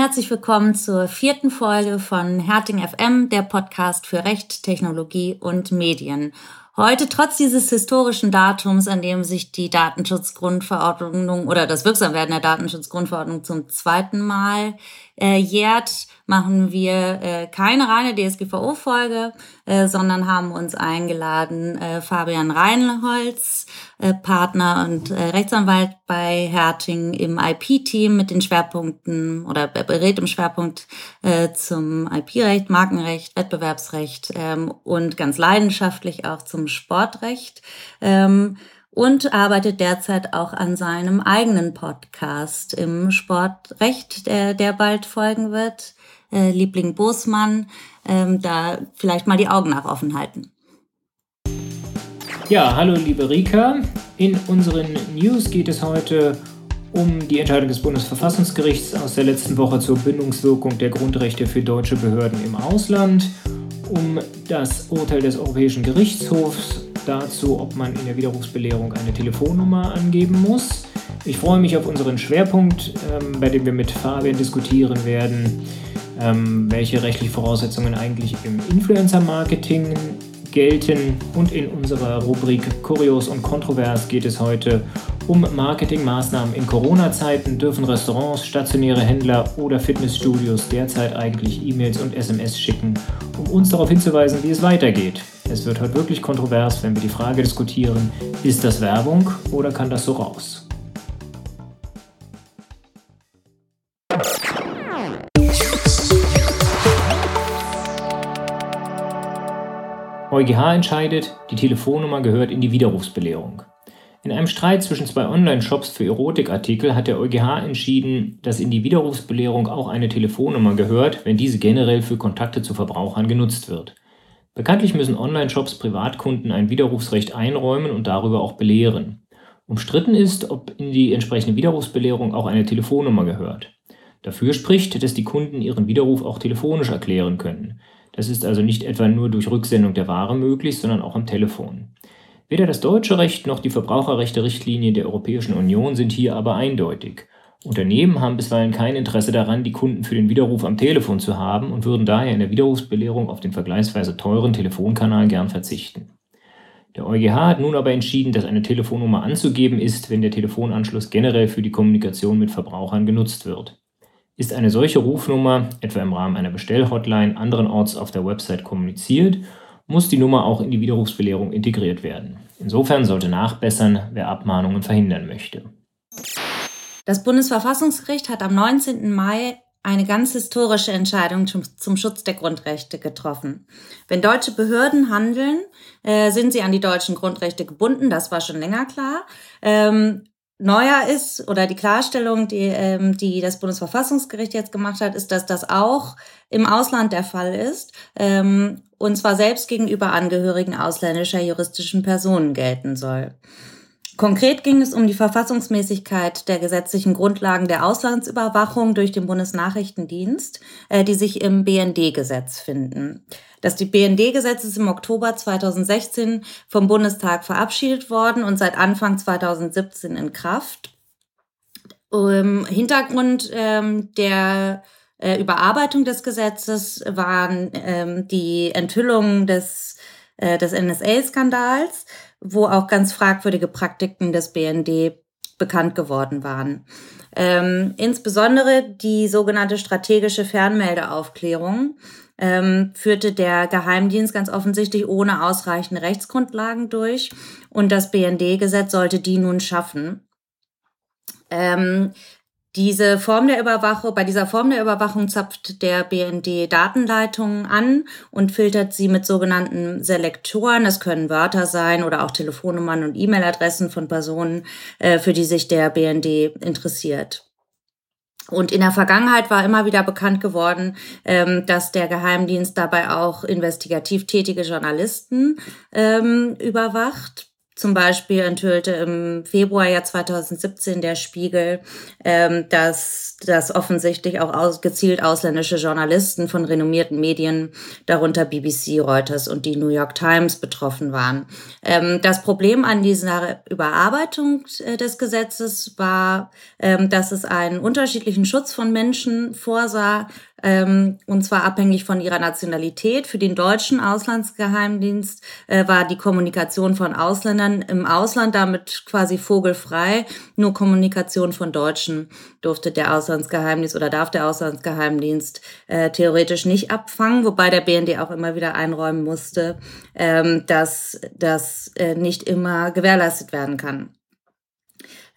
herzlich willkommen zur vierten Folge von Herting FM, der Podcast für Recht, Technologie und Medien. Heute, trotz dieses historischen Datums, an dem sich die Datenschutzgrundverordnung oder das Wirksamwerden der Datenschutzgrundverordnung zum zweiten Mal äh, jährt, machen wir äh, keine reine DSGVO-Folge, äh, sondern haben uns eingeladen, äh, Fabian Reinholz, äh, Partner und äh, Rechtsanwalt bei Herting im IP-Team mit den Schwerpunkten oder berät im Schwerpunkt äh, zum IP-Recht, Markenrecht, Wettbewerbsrecht ähm, und ganz leidenschaftlich auch zum Sportrecht. Ähm, und arbeitet derzeit auch an seinem eigenen Podcast im Sportrecht, der, der bald folgen wird. Äh, Liebling Bosmann, ähm, da vielleicht mal die Augen nach offen halten. Ja, hallo liebe Rika. In unseren News geht es heute um die Entscheidung des Bundesverfassungsgerichts aus der letzten Woche zur Bindungswirkung der Grundrechte für deutsche Behörden im Ausland, um das Urteil des Europäischen Gerichtshofs dazu, ob man in der Widerrufsbelehrung eine Telefonnummer angeben muss. Ich freue mich auf unseren Schwerpunkt, ähm, bei dem wir mit Fabian diskutieren werden, ähm, welche rechtlichen Voraussetzungen eigentlich im Influencer-Marketing gelten. Und in unserer Rubrik Kurios und Kontrovers geht es heute um Marketingmaßnahmen in Corona-Zeiten. Dürfen Restaurants, stationäre Händler oder Fitnessstudios derzeit eigentlich E-Mails und SMS schicken, um uns darauf hinzuweisen, wie es weitergeht? Es wird heute wirklich kontrovers, wenn wir die Frage diskutieren, ist das Werbung oder kann das so raus? EuGH entscheidet, die Telefonnummer gehört in die Widerrufsbelehrung. In einem Streit zwischen zwei Online-Shops für Erotikartikel hat der EuGH entschieden, dass in die Widerrufsbelehrung auch eine Telefonnummer gehört, wenn diese generell für Kontakte zu Verbrauchern genutzt wird. Bekanntlich müssen Online-Shops Privatkunden ein Widerrufsrecht einräumen und darüber auch belehren. Umstritten ist, ob in die entsprechende Widerrufsbelehrung auch eine Telefonnummer gehört. Dafür spricht, dass die Kunden ihren Widerruf auch telefonisch erklären können. Das ist also nicht etwa nur durch Rücksendung der Ware möglich, sondern auch am Telefon. Weder das deutsche Recht noch die Verbraucherrechte-Richtlinie der Europäischen Union sind hier aber eindeutig. Unternehmen haben bisweilen kein Interesse daran, die Kunden für den Widerruf am Telefon zu haben und würden daher in der Widerrufsbelehrung auf den vergleichsweise teuren Telefonkanal gern verzichten. Der EuGH hat nun aber entschieden, dass eine Telefonnummer anzugeben ist, wenn der Telefonanschluss generell für die Kommunikation mit Verbrauchern genutzt wird. Ist eine solche Rufnummer, etwa im Rahmen einer Bestellhotline, anderenorts auf der Website kommuniziert, muss die Nummer auch in die Widerrufsbelehrung integriert werden. Insofern sollte nachbessern, wer Abmahnungen verhindern möchte. Das Bundesverfassungsgericht hat am 19. Mai eine ganz historische Entscheidung zum, zum, Schutz der Grundrechte getroffen. Wenn deutsche Behörden handeln, äh, sind sie an die deutschen Grundrechte gebunden, das war schon länger klar. Ähm, neuer ist oder die Klarstellung, die, ähm, die das Bundesverfassungsgericht jetzt gemacht hat, ist, dass das auch im Ausland der Fall ist. Ähm, und zwar selbst gegenüber Angehörigen ausländischer juristischen Personen gelten soll. Konkret ging es um die Verfassungsmäßigkeit der gesetzlichen Grundlagen der Auslandsüberwachung durch den Bundesnachrichtendienst, äh, die sich im BND-Gesetz finden. Das BND-Gesetz ist im Oktober 2016 vom Bundestag verabschiedet worden und seit Anfang 2017 in Kraft. Ähm, Hintergrund ähm, der äh, Überarbeitung des Gesetzes waren ähm, die Enthüllungen des, äh, des NSA-Skandals wo auch ganz fragwürdige Praktiken des BND bekannt geworden waren. Ähm, insbesondere die sogenannte strategische Fernmeldeaufklärung ähm, führte der Geheimdienst ganz offensichtlich ohne ausreichende Rechtsgrundlagen durch und das BND-Gesetz sollte die nun schaffen. Ähm, diese Form der Überwachung, bei dieser Form der Überwachung zapft der BND Datenleitungen an und filtert sie mit sogenannten Selektoren. Es können Wörter sein oder auch Telefonnummern und E-Mail-Adressen von Personen, äh, für die sich der BND interessiert. Und in der Vergangenheit war immer wieder bekannt geworden, ähm, dass der Geheimdienst dabei auch investigativ tätige Journalisten ähm, überwacht Zum Beispiel enthüllte im Februar Jahr 2017 der Spiegel, ähm, dass, dass offensichtlich auch aus, gezielt ausländische Journalisten von renommierten Medien, darunter BBC, Reuters und die New York Times, betroffen waren. Ähm, das Problem an dieser Überarbeitung äh, des Gesetzes war, ähm, dass es einen unterschiedlichen Schutz von Menschen vorsah, ähm, und zwar abhängig von ihrer Nationalität. Für den deutschen Auslandsgeheimdienst äh, war die Kommunikation von Ausländern im Ausland damit quasi vogelfrei. Nur Kommunikation von Deutschen durfte der Auslandsgeheimdienst oder darf der Auslandsgeheimdienst äh, theoretisch nicht abfangen, wobei der BND auch immer wieder einräumen musste, ähm, dass das äh, nicht immer gewährleistet werden kann.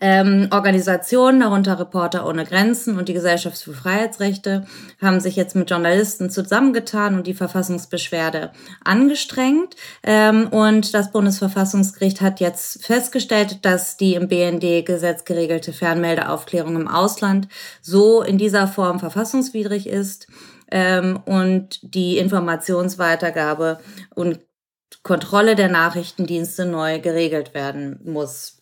Ähm, Organisationen, darunter Reporter ohne Grenzen und die Gesellschaft für Freiheitsrechte, haben sich jetzt mit Journalisten zusammengetan und die Verfassungsbeschwerde angestrengt. Ähm, und das Bundesverfassungsgericht hat jetzt festgestellt, dass die im BND-Gesetz geregelte Fernmeldeaufklärung im Ausland so in dieser Form verfassungswidrig ist ähm, und die Informationsweitergabe und Kontrolle der Nachrichtendienste neu geregelt werden muss.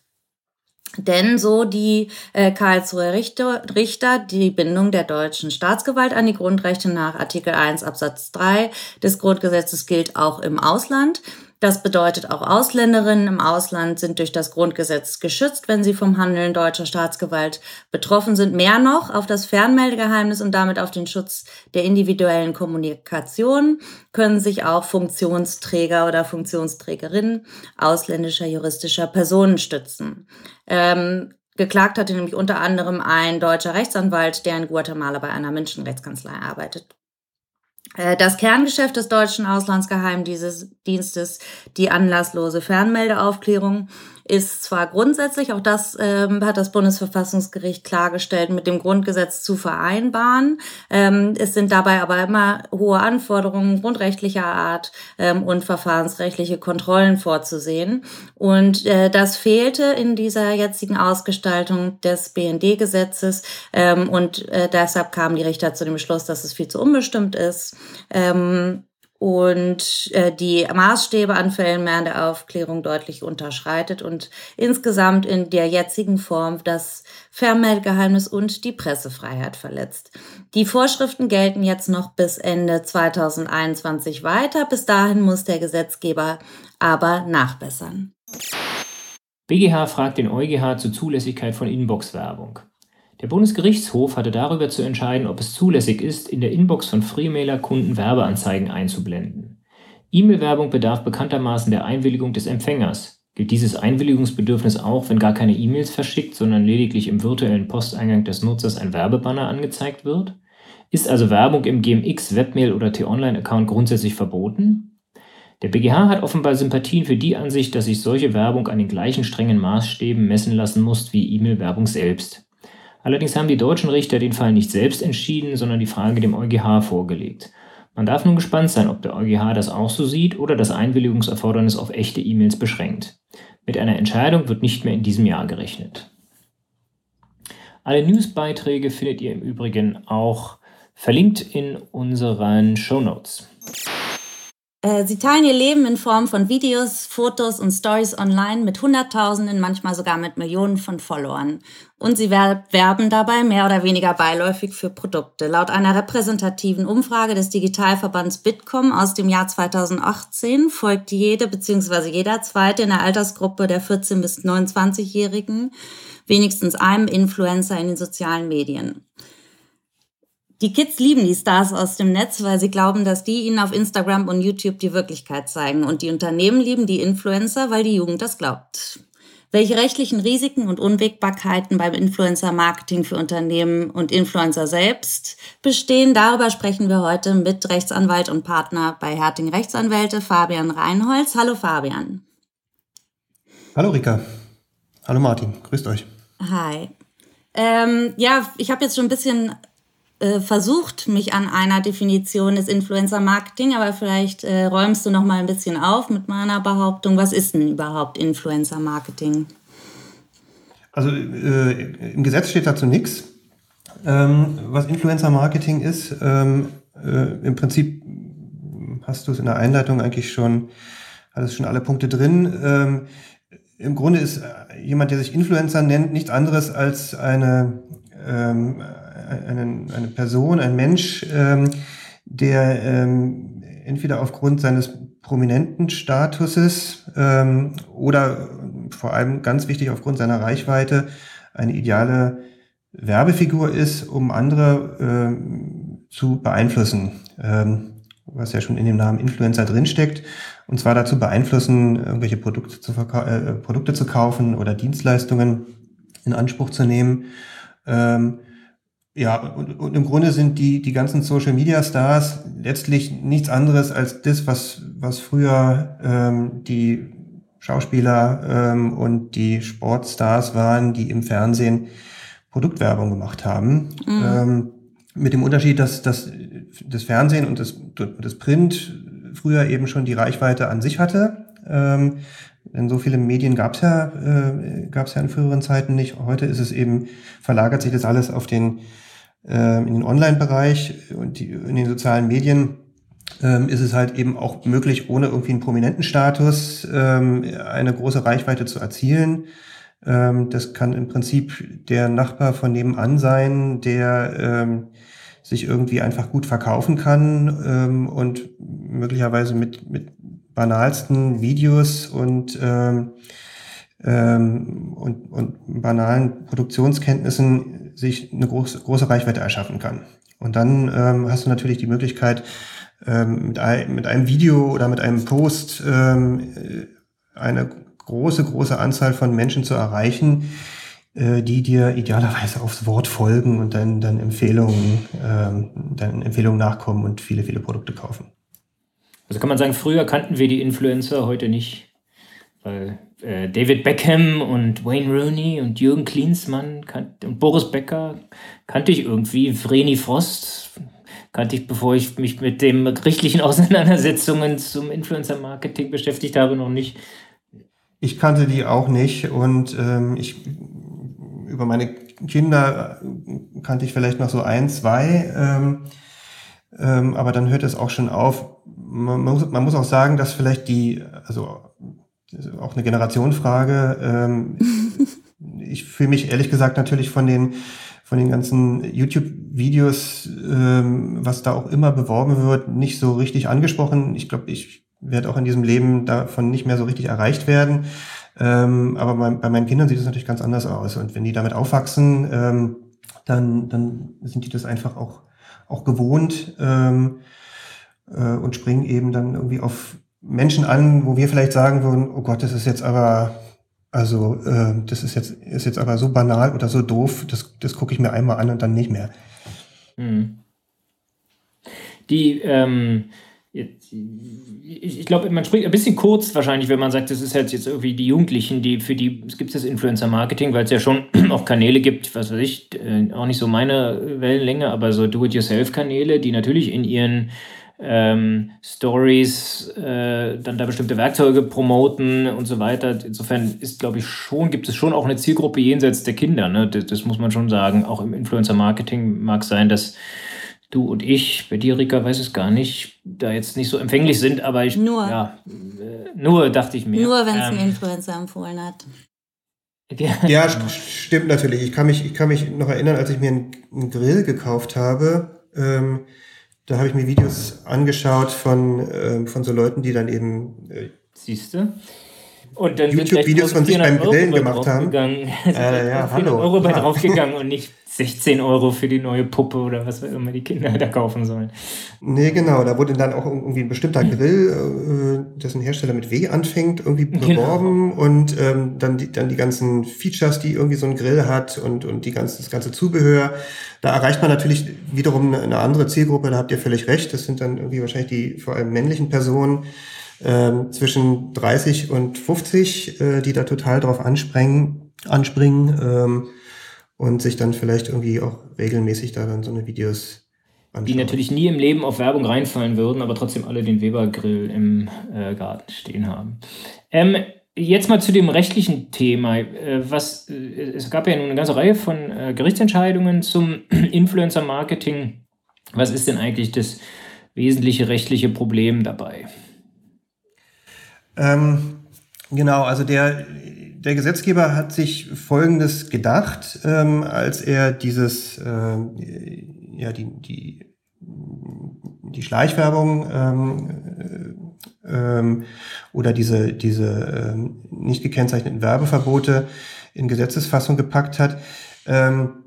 Denn so die äh, Karlsruher Richter, Richter die Bindung der deutschen Staatsgewalt an die Grundrechte nach Artikel 1 Absatz 3 des Grundgesetzes gilt auch im Ausland. Das bedeutet, auch Ausländerinnen im Ausland sind durch das Grundgesetz geschützt, wenn sie vom Handeln deutscher Staatsgewalt betroffen sind. Mehr noch auf das Fernmeldegeheimnis und damit auf den Schutz der individuellen Kommunikation können sich auch Funktionsträger oder Funktionsträgerinnen ausländischer juristischer Personen stützen. Ähm, geklagt hatte nämlich unter anderem ein deutscher Rechtsanwalt, der in Guatemala bei einer Menschenrechtskanzlei arbeitet. Äh, das Kerngeschäft des deutschen Auslandsgeheimdienstes, die anlasslose Fernmeldeaufklärung, ist zwar grundsätzlich, auch das ähm, hat das Bundesverfassungsgericht klargestellt, mit dem Grundgesetz zu vereinbaren. Ähm, es sind dabei aber immer hohe Anforderungen grundrechtlicher Art ähm, und verfahrensrechtliche Kontrollen vorzusehen. Und äh, das fehlte in dieser jetzigen Ausgestaltung des BND-Gesetzes. Ähm, und äh, deshalb kamen die Richter zu dem Schluss, dass es viel zu unbestimmt ist. Ähm, und äh, die Maßstäbe an Fällen mehr in der Aufklärung deutlich unterschreitet und insgesamt in der jetzigen Form das Fernmeldegeheimnis und die Pressefreiheit verletzt. Die Vorschriften gelten jetzt noch bis Ende 2021 weiter. Bis dahin muss der Gesetzgeber aber nachbessern. BGH fragt den EuGH zur Zulässigkeit von Inbox-Werbung. Der Bundesgerichtshof hatte darüber zu entscheiden, ob es zulässig ist, in der Inbox von Freemailer-Kunden Werbeanzeigen einzublenden. E-Mail-Werbung bedarf bekanntermaßen der Einwilligung des Empfängers. Gilt dieses Einwilligungsbedürfnis auch, wenn gar keine E-Mails verschickt, sondern lediglich im virtuellen Posteingang des Nutzers ein Werbebanner angezeigt wird? Ist also Werbung im GMX, Webmail oder T-Online-Account grundsätzlich verboten? Der BGH hat offenbar Sympathien für die Ansicht, dass sich solche Werbung an den gleichen strengen Maßstäben messen lassen muss wie E-Mail-Werbung selbst. Allerdings haben die deutschen Richter den Fall nicht selbst entschieden, sondern die Frage dem EuGH vorgelegt. Man darf nun gespannt sein, ob der EuGH das auch so sieht oder das Einwilligungserfordernis auf echte E-Mails beschränkt. Mit einer Entscheidung wird nicht mehr in diesem Jahr gerechnet. Alle Newsbeiträge findet ihr im Übrigen auch verlinkt in unseren Show Notes. Äh, sie teilen ihr Leben in Form von Videos, Fotos und Stories online mit Hunderttausenden, manchmal sogar mit Millionen von Followern. Und sie werben dabei mehr oder weniger beiläufig für Produkte. Laut einer repräsentativen Umfrage des Digitalverbands Bitkom aus dem Jahr 2018 folgt jede bzw. jeder zweite in der Altersgruppe der 14 bis 29-Jährigen wenigstens einem Influencer in den sozialen Medien. Die Kids lieben die Stars aus dem Netz, weil sie glauben, dass die ihnen auf Instagram und YouTube die Wirklichkeit zeigen. Und die Unternehmen lieben die Influencer, weil die Jugend das glaubt. Welche rechtlichen Risiken und Unwägbarkeiten beim Influencer-Marketing für Unternehmen und Influencer selbst bestehen, darüber sprechen wir heute mit Rechtsanwalt und Partner bei Herting Rechtsanwälte Fabian Reinholz. Hallo Fabian. Hallo Rika. Hallo Martin. Grüßt euch. Hi. Ähm, ja, ich habe jetzt schon ein bisschen äh, versucht, mich an einer Definition des Influencer-Marketing, aber vielleicht äh, räumst du noch mal ein bisschen auf mit meiner Behauptung. Was ist denn überhaupt Influencer-Marketing? Also äh, im Gesetz steht dazu nichts. Ähm, was Influencer-Marketing ist, ähm, äh, im Prinzip hast du es in der Einleitung eigentlich schon, hattest schon alle Punkte drin. Ähm, im Grunde ist äh, jemand, der sich Influencer nennt, nichts anderes als eine, ähm, eine, eine Person, ein Mensch, ähm, der ähm, entweder aufgrund seines prominenten Statuses ähm, oder vor allem ganz wichtig aufgrund seiner Reichweite eine ideale Werbefigur ist, um andere ähm, zu beeinflussen. Ähm, was ja schon in dem Namen Influencer drinsteckt, und zwar dazu beeinflussen, irgendwelche Produkte zu, äh, Produkte zu kaufen oder Dienstleistungen in Anspruch zu nehmen. Ähm, ja, und, und, im Grunde sind die, die ganzen Social Media Stars letztlich nichts anderes als das, was, was früher ähm, die Schauspieler ähm, und die Sportstars waren, die im Fernsehen Produktwerbung gemacht haben. Mhm. Ähm, mit dem Unterschied, dass, dass das Fernsehen und das, das Print früher eben schon die Reichweite an sich hatte. Ähm, denn so viele Medien gab es ja, äh, gab's ja in früheren Zeiten nicht. Heute ist es eben, verlagert sich das alles auf den, äh, in den Online-Bereich und die, in den sozialen Medien ähm, ist es halt eben auch möglich, ohne irgendwie einen prominenten Status ähm, eine große Reichweite zu erzielen. Ähm, das kann im Prinzip der Nachbar von nebenan sein, der ähm, sich irgendwie einfach gut verkaufen kann ähm, und möglicherweise mit, mit banalsten Videos und, ähm, ähm, und, und banalen Produktionskenntnissen sich eine große, große Reichweite erschaffen kann. Und dann ähm, hast du natürlich die Möglichkeit, ähm, mit, ein, mit einem Video oder mit einem Post ähm, eine große, große Anzahl von Menschen zu erreichen, äh, die dir idealerweise aufs Wort folgen und dann, dann Empfehlungen, ähm, dann Empfehlungen nachkommen und viele, viele Produkte kaufen. Also kann man sagen, früher kannten wir die Influencer, heute nicht. Weil äh, David Beckham und Wayne Rooney und Jürgen Klinsmann und Boris Becker kannte ich irgendwie. Vreni Frost kannte ich, bevor ich mich mit den gerichtlichen Auseinandersetzungen zum Influencer-Marketing beschäftigt habe, noch nicht. Ich kannte die auch nicht und ähm, ich über meine Kinder kannte ich vielleicht noch so ein, zwei, ähm, ähm, aber dann hört es auch schon auf. Man muss, man muss auch sagen, dass vielleicht die, also auch eine Generationenfrage. Ähm, ich fühle mich ehrlich gesagt natürlich von den von den ganzen YouTube-Videos, ähm, was da auch immer beworben wird, nicht so richtig angesprochen. Ich glaube, ich werde auch in diesem Leben davon nicht mehr so richtig erreicht werden. Ähm, aber bei, bei, meinen Kindern sieht es natürlich ganz anders aus. Und wenn die damit aufwachsen, ähm, dann, dann sind die das einfach auch, auch gewohnt ähm, äh, und springen eben dann irgendwie auf Menschen an, wo wir vielleicht sagen würden, oh Gott, das ist jetzt aber, also äh, das ist jetzt, ist jetzt aber so banal oder so doof, das, das gucke ich mir einmal an und dann nicht mehr. Mhm. Die, ähm, ich, ich glaube, man spricht ein bisschen kurz wahrscheinlich, wenn man sagt, das ist halt jetzt irgendwie die Jugendlichen, die für die es gibt das Influencer-Marketing, weil es ja schon auch Kanäle gibt, was weiß ich, äh, auch nicht so meine Wellenlänge, aber so Do-it-yourself-Kanäle, die natürlich in ihren ähm, Stories äh, dann da bestimmte Werkzeuge promoten und so weiter. Insofern ist, glaube ich, schon, gibt es schon auch eine Zielgruppe jenseits der Kinder. Ne? Das, das muss man schon sagen. Auch im Influencer-Marketing mag sein, dass du und ich, bei dir, Rika, weiß es gar nicht, da jetzt nicht so empfänglich sind, aber ich. Nur. Ja, äh, nur dachte ich mir. Nur, wenn es ähm, ein Influencer empfohlen hat. Ja, ja stimmt natürlich. Ich kann, mich, ich kann mich noch erinnern, als ich mir einen, einen Grill gekauft habe. Ähm, da habe ich mir Videos angeschaut von, ähm, von so Leuten, die dann eben. Äh, Siehst du? Und dann YouTube-Videos von sich beim Grillen gemacht haben. Äh, ja, hallo. Euro bei draufgegangen und nicht 16 Euro für die neue Puppe oder was immer die Kinder da kaufen sollen. Nee, genau. Da wurde dann auch irgendwie ein bestimmter Grill, äh, dessen Hersteller mit W anfängt, irgendwie genau. beworben genau. und ähm, dann, die, dann die ganzen Features, die irgendwie so ein Grill hat und, und die ganze, das ganze Zubehör. Da erreicht man natürlich wiederum eine andere Zielgruppe, da habt ihr völlig recht. Das sind dann irgendwie wahrscheinlich die vor allem männlichen Personen ähm, zwischen 30 und 50, äh, die da total drauf anspringen, anspringen. Ähm, und sich dann vielleicht irgendwie auch regelmäßig da dann so eine Videos anschauen. Die natürlich nie im Leben auf Werbung reinfallen würden, aber trotzdem alle den Weber-Grill im äh, Garten stehen haben. Ähm, jetzt mal zu dem rechtlichen Thema. Äh, was, äh, es gab ja nun eine ganze Reihe von äh, Gerichtsentscheidungen zum Influencer-Marketing. Was ist denn eigentlich das wesentliche rechtliche Problem dabei? Ähm, genau, also der der Gesetzgeber hat sich Folgendes gedacht, ähm, als er dieses, äh, ja, die, die, die Schleichwerbung ähm, ähm, oder diese, diese ähm, nicht gekennzeichneten Werbeverbote in Gesetzesfassung gepackt hat. Ähm,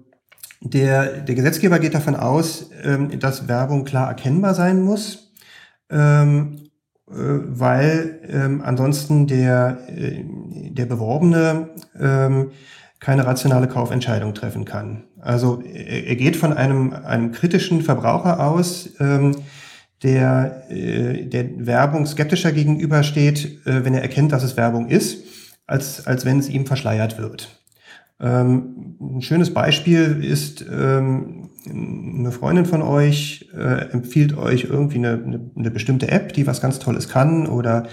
der, der Gesetzgeber geht davon aus, ähm, dass Werbung klar erkennbar sein muss. Ähm, äh, weil ähm, ansonsten der, äh, der Beworbene ähm, keine rationale Kaufentscheidung treffen kann. Also er, er geht von einem, einem kritischen Verbraucher aus, ähm, der, äh, der Werbung skeptischer gegenübersteht, äh, wenn er erkennt, dass es Werbung ist, als, als wenn es ihm verschleiert wird. Ähm, ein schönes Beispiel ist, ähm, eine Freundin von euch äh, empfiehlt euch irgendwie eine, eine, eine, bestimmte App, die was ganz Tolles kann oder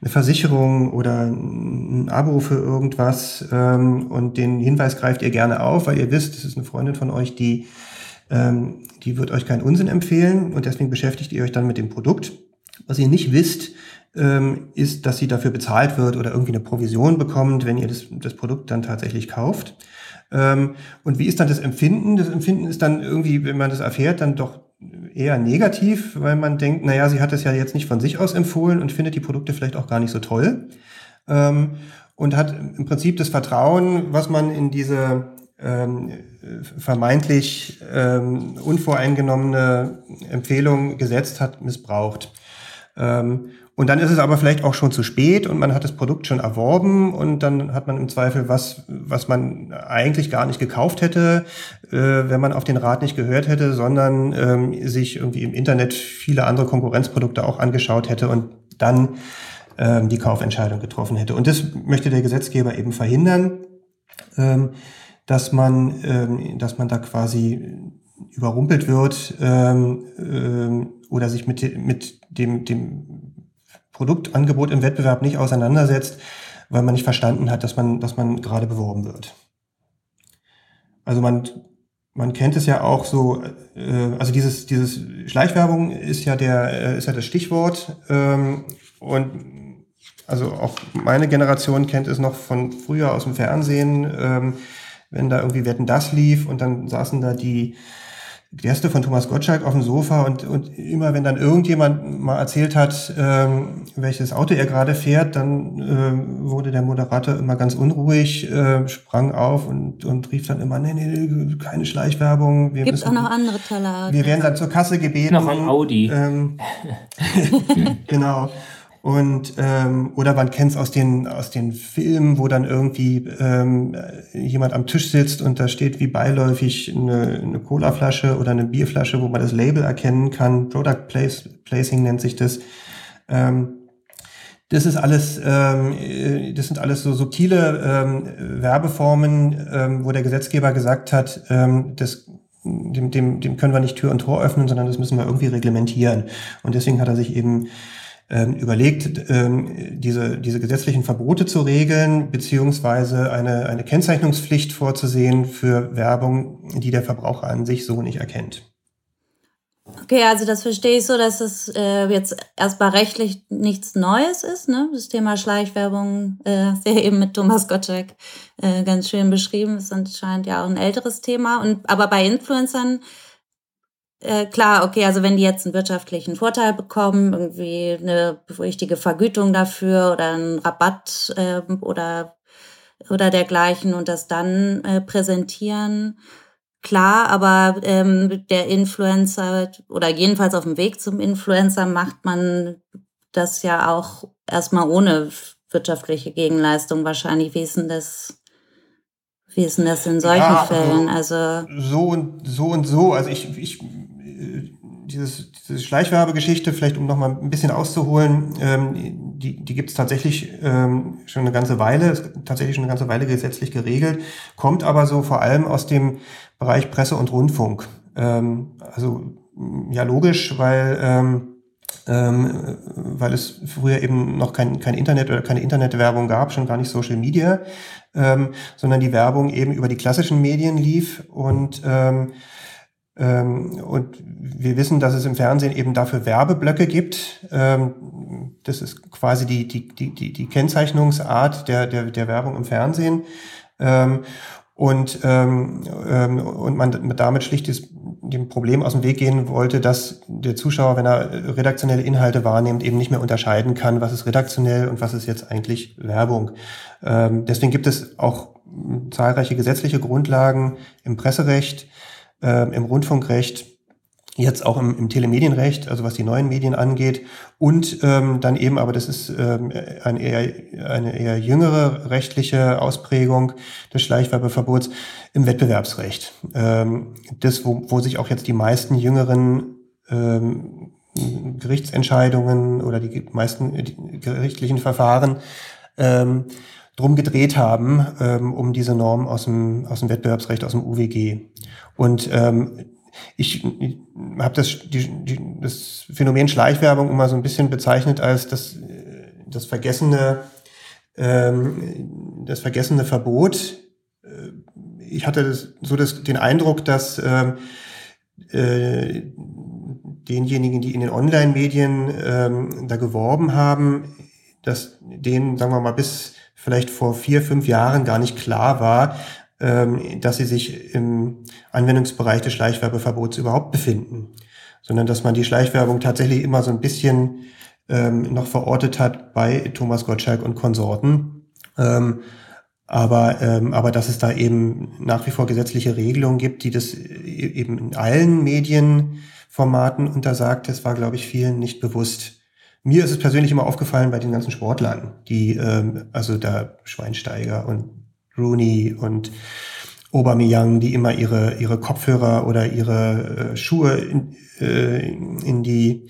eine Versicherung oder ein Abo für irgendwas ähm, und den Hinweis greift ihr gerne auf, weil ihr wisst, es ist eine Freundin von euch, die, ähm, die wird euch keinen Unsinn empfehlen und deswegen beschäftigt ihr euch dann mit dem Produkt. Was ihr nicht wisst, ähm, ist, dass sie dafür bezahlt wird oder irgendwie eine Provision bekommt, wenn ihr das, das Produkt dann tatsächlich kauft. Ähm, und wie ist dann das Empfinden? Das Empfinden ist dann irgendwie, wenn man das erfährt, dann doch eher negativ, weil man denkt, naja, sie hat es ja jetzt nicht von sich aus empfohlen und findet die Produkte vielleicht auch gar nicht so toll. Ähm, und hat im Prinzip das Vertrauen, was man in diese ähm, vermeintlich ähm, unvoreingenommene Empfehlung gesetzt hat, missbraucht. Ähm, und dann ist es aber vielleicht auch schon zu spät und man hat das Produkt schon erworben und dann hat man im Zweifel was, was man eigentlich gar nicht gekauft hätte, äh, wenn man auf den Rat nicht gehört hätte, sondern ähm, sich irgendwie im Internet viele andere Konkurrenzprodukte auch angeschaut hätte und dann ähm, die Kaufentscheidung getroffen hätte. Und das möchte der Gesetzgeber eben verhindern, ähm, dass man, ähm, dass man da quasi überrumpelt wird ähm, ähm, oder sich mit, mit dem, dem Produktangebot im Wettbewerb nicht auseinandersetzt, weil man nicht verstanden hat, dass man, dass man gerade beworben wird. Also man, man kennt es ja auch so, äh, also dieses, dieses Schleichwerbung ist ja der, äh, ist ja das Stichwort. Ähm, und also auch meine Generation kennt es noch von früher aus dem Fernsehen, ähm, wenn da irgendwie Wetten das lief und dann saßen da die Gäste von Thomas Gottschalk auf dem Sofa und, und immer wenn dann irgendjemand mal erzählt hat, ähm, welches Auto er gerade fährt, dann ähm, wurde der Moderator immer ganz unruhig, äh, sprang auf und, und rief dann immer, nee, nee, nee keine Schleichwerbung. Wir Gibt müssen, auch noch andere tolle Autos. Wir werden dann zur Kasse gebeten. Noch ein Audi. Ähm, genau. Und ähm, oder man kennt es aus den aus den Filmen, wo dann irgendwie ähm, jemand am Tisch sitzt und da steht wie beiläufig eine, eine Colaflasche oder eine Bierflasche, wo man das Label erkennen kann. Product Place, Placing nennt sich das. Ähm, das ist alles, ähm, äh, das sind alles so subtile ähm, Werbeformen, ähm, wo der Gesetzgeber gesagt hat, ähm, das dem, dem, dem können wir nicht Tür und Tor öffnen, sondern das müssen wir irgendwie reglementieren. Und deswegen hat er sich eben überlegt, ähm, diese, diese gesetzlichen Verbote zu regeln, beziehungsweise eine, eine Kennzeichnungspflicht vorzusehen für Werbung, die der Verbraucher an sich so nicht erkennt. Okay, also das verstehe ich so, dass es äh, jetzt erstmal rechtlich nichts Neues ist. Ne? Das Thema Schleichwerbung äh, sehr eben mit Thomas Gottschalk äh, ganz schön beschrieben. ist anscheinend ja auch ein älteres Thema. Und aber bei Influencern äh, klar, okay, also wenn die jetzt einen wirtschaftlichen Vorteil bekommen, irgendwie eine richtige Vergütung dafür oder einen Rabatt äh, oder, oder dergleichen und das dann äh, präsentieren, klar, aber ähm, der Influencer oder jedenfalls auf dem Weg zum Influencer macht man das ja auch erstmal ohne wirtschaftliche Gegenleistung wahrscheinlich. Wie ist denn das? Wie ist denn das in solchen ja, Fällen? Also so und so und so. Also ich, ich dieses, diese Schleichwerbegeschichte, vielleicht um nochmal ein bisschen auszuholen, ähm, die, die gibt es tatsächlich ähm, schon eine ganze Weile, ist tatsächlich schon eine ganze Weile gesetzlich geregelt, kommt aber so vor allem aus dem Bereich Presse und Rundfunk. Ähm, also ja logisch, weil ähm, ähm, weil es früher eben noch kein, kein Internet oder keine Internetwerbung gab, schon gar nicht Social Media, ähm, sondern die Werbung eben über die klassischen Medien lief und Ähm, und wir wissen, dass es im Fernsehen eben dafür Werbeblöcke gibt. Ähm, das ist quasi die, die, die, die, Kennzeichnungsart der, der, der Werbung im Fernsehen. Ähm, und, ähm, ähm, und man damit schlicht dem Problem aus dem Weg gehen wollte, dass der Zuschauer, wenn er redaktionelle Inhalte wahrnimmt, eben nicht mehr unterscheiden kann, was ist redaktionell und was ist jetzt eigentlich Werbung. Ähm, deswegen gibt es auch zahlreiche gesetzliche Grundlagen im Presserecht, äh, im Rundfunkrecht, jetzt auch im, im Telemedienrecht, also was die neuen Medien angeht, und ähm, dann eben, aber das ist ähm, eine, eher, eine eher jüngere rechtliche Ausprägung des Schleichwerbeverbots im Wettbewerbsrecht. Ähm, das, wo, wo sich auch jetzt die meisten jüngeren ähm, Gerichtsentscheidungen oder die meisten die gerichtlichen Verfahren ähm, drum gedreht haben, ähm, um diese Norm aus dem, aus dem Wettbewerbsrecht, aus dem UWG. Und ähm, ich, ich habe das, das Phänomen Schleichwerbung immer so ein bisschen bezeichnet als das, das vergessene, ähm, das vergessene Verbot. Äh, ich hatte das, so das, den Eindruck, dass ähm, äh, denjenigen, die in den Online-Medien ähm, da geworben haben, dass denen, sagen wir mal, bis vielleicht vor vier, fünf Jahren gar nicht klar war, dass sie sich im Anwendungsbereich des Schleichwerbeverbots überhaupt befinden, sondern dass man die Schleichwerbung tatsächlich immer so ein bisschen ähm, noch verortet hat bei Thomas Gottschalk und Konsorten. Ähm, aber, ähm, aber dass es da eben nach wie vor gesetzliche Regelungen gibt, die das e-, eben in allen Medienformaten untersagt, das war, glaube ich, vielen nicht bewusst. Mir ist es persönlich immer aufgefallen bei den ganzen Sportlern, die, ähm, also da Schweinsteiger und Rooney und Aubameyang, die immer ihre, ihre Kopfhörer oder ihre äh, Schuhe in, äh, in, die,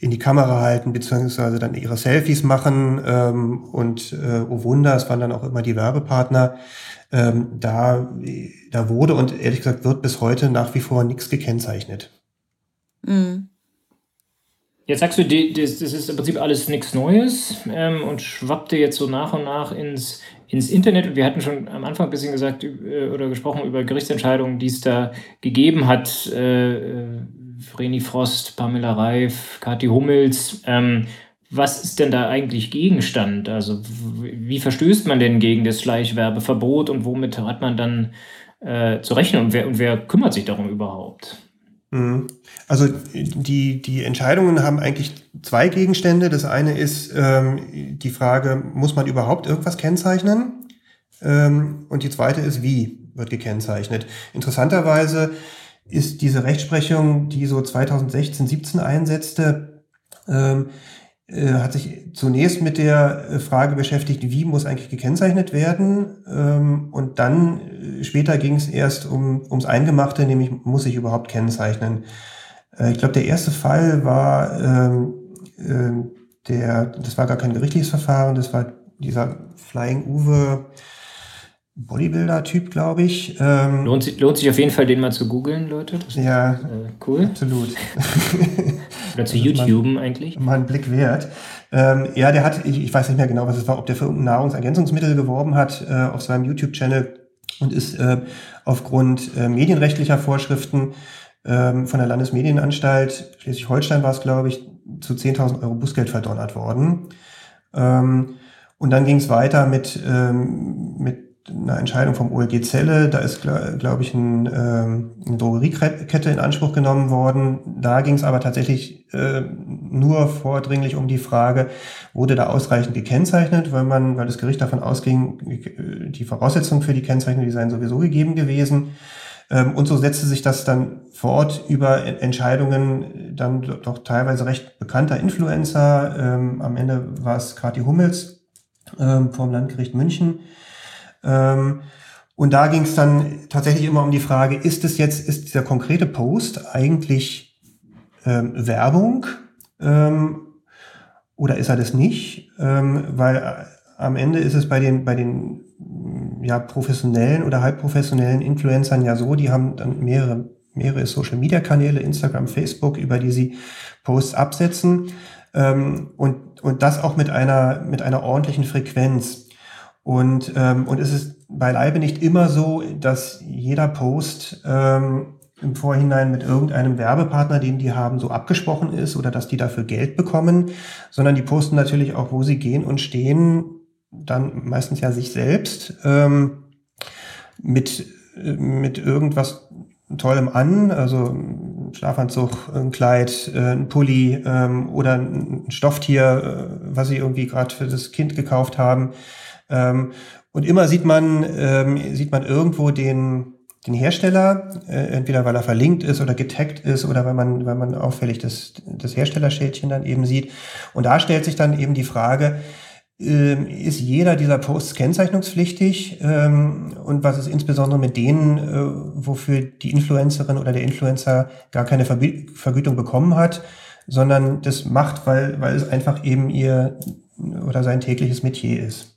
in die Kamera halten, beziehungsweise dann ihre Selfies machen. Ähm, und äh, oh Wunder, es waren dann auch immer die Werbepartner. Ähm, da, da wurde und ehrlich gesagt wird bis heute nach wie vor nichts gekennzeichnet. Mhm. Jetzt sagst du, das, ist im Prinzip alles nichts Neues ähm, und schwappte jetzt so nach und nach ins, ins Internet. Wir hatten schon am Anfang ein bisschen gesagt äh, oder gesprochen über Gerichtsentscheidungen, die es da gegeben hat. Äh, äh, Vreni Frost, Pamela Reif, Kathi Hummels. Ähm, was ist denn da eigentlich Gegenstand? Also wie verstößt man denn gegen das Schleichwerbeverbot und womit hat man dann äh, zu rechnen und wer, und wer kümmert sich darum überhaupt? Mhm. Also die, die Entscheidungen haben eigentlich zwei Gegenstände. Das eine ist ähm, die Frage, muss man überhaupt irgendwas kennzeichnen? Ähm, und die zweite ist, wie wird gekennzeichnet? Interessanterweise ist diese Rechtsprechung, die so 2016, 17 einsetzte, ähm, äh, hat sich zunächst mit der äh, Frage beschäftigt, wie muss eigentlich gekennzeichnet werden. Ähm, und dann äh, später ging es erst um, ums Eingemachte, nämlich muss ich überhaupt kennzeichnen. Ich glaube, der erste Fall war ähm, ähm, der, das war gar kein gerichtliches Verfahren, das war dieser Flying Uwe Bodybuilder-Typ, glaube ich. Ähm, lohnt, sich, lohnt sich auf jeden Fall, den mal zu googeln, Leute. Das ja, ist, äh, cool. Absolut. Oder zu YouTube eigentlich. Mal einen Blick wert. Ähm, ja, der hat, ich, ich, weiß nicht mehr genau, was es war, ob der für irgendein Nahrungsergänzungsmittel geworben hat äh, auf seinem YouTube-Channel und ist äh, aufgrund äh, medienrechtlicher Vorschriften ähm, von der Landesmedienanstalt Schleswig-Holstein war es, glaube ich, zu 10.000 Euro Bußgeld verdonnert worden. Ähm, und dann ging es weiter mit, ähm, mit einer Entscheidung vom OLG Zelle. Da ist, glaube glaub ich, ein, ähm, eine Drogeriekette in Anspruch genommen worden. Da ging es aber tatsächlich äh, nur vordringlich um die Frage, wurde da ausreichend gekennzeichnet, weil man, weil das Gericht davon ausging, die Voraussetzungen für die Kennzeichnung, die seien sowieso gegeben gewesen. Ähm, und so setzte sich das dann fort über Entscheidungen dann doch teilweise recht bekannter Influencer. Ähm, am Ende war es Kathi Hummels ähm, vom Landgericht München ähm, und da ging es dann tatsächlich immer um die Frage, ist es jetzt, ist dieser konkrete Post eigentlich ähm, Werbung ähm, oder ist er das nicht? Ähm, weil äh, am Ende ist es bei den, bei den ja, professionellen oder halbprofessionellen Influencern ja so, die haben dann mehrere, mehrere Social Media Kanäle, Instagram, Facebook, über die sie Posts absetzen. Ähm, und, und das auch mit einer, mit einer ordentlichen Frequenz. Und, ähm, und es ist beileibe nicht immer so, dass jeder Post ähm, im Vorhinein mit irgendeinem Werbepartner, den die haben, so abgesprochen ist oder dass die dafür Geld bekommen, sondern die posten natürlich auch, wo sie gehen und stehen, dann meistens ja sich selbst ähm, mit, mit irgendwas Tollem an, also ein Schlafanzug, ein Kleid, äh, ein Pulli ähm, oder ein Stofftier, äh, was sie irgendwie gerade für das Kind gekauft haben. Ähm, und immer sieht man, ähm, sieht man irgendwo den, den Hersteller, äh, entweder weil er verlinkt ist oder getaggt ist oder weil man, weil man auffällig das, das Herstellerschildchen dann eben sieht. Und da stellt sich dann eben die Frage, ähm, ist jeder dieser Posts kennzeichnungspflichtig ähm, und was ist insbesondere mit denen, äh, wofür die Influencerin oder der Influencer gar keine Vergütung bekommen hat, sondern das macht, weil, weil es einfach eben ihr oder sein tägliches Metier ist.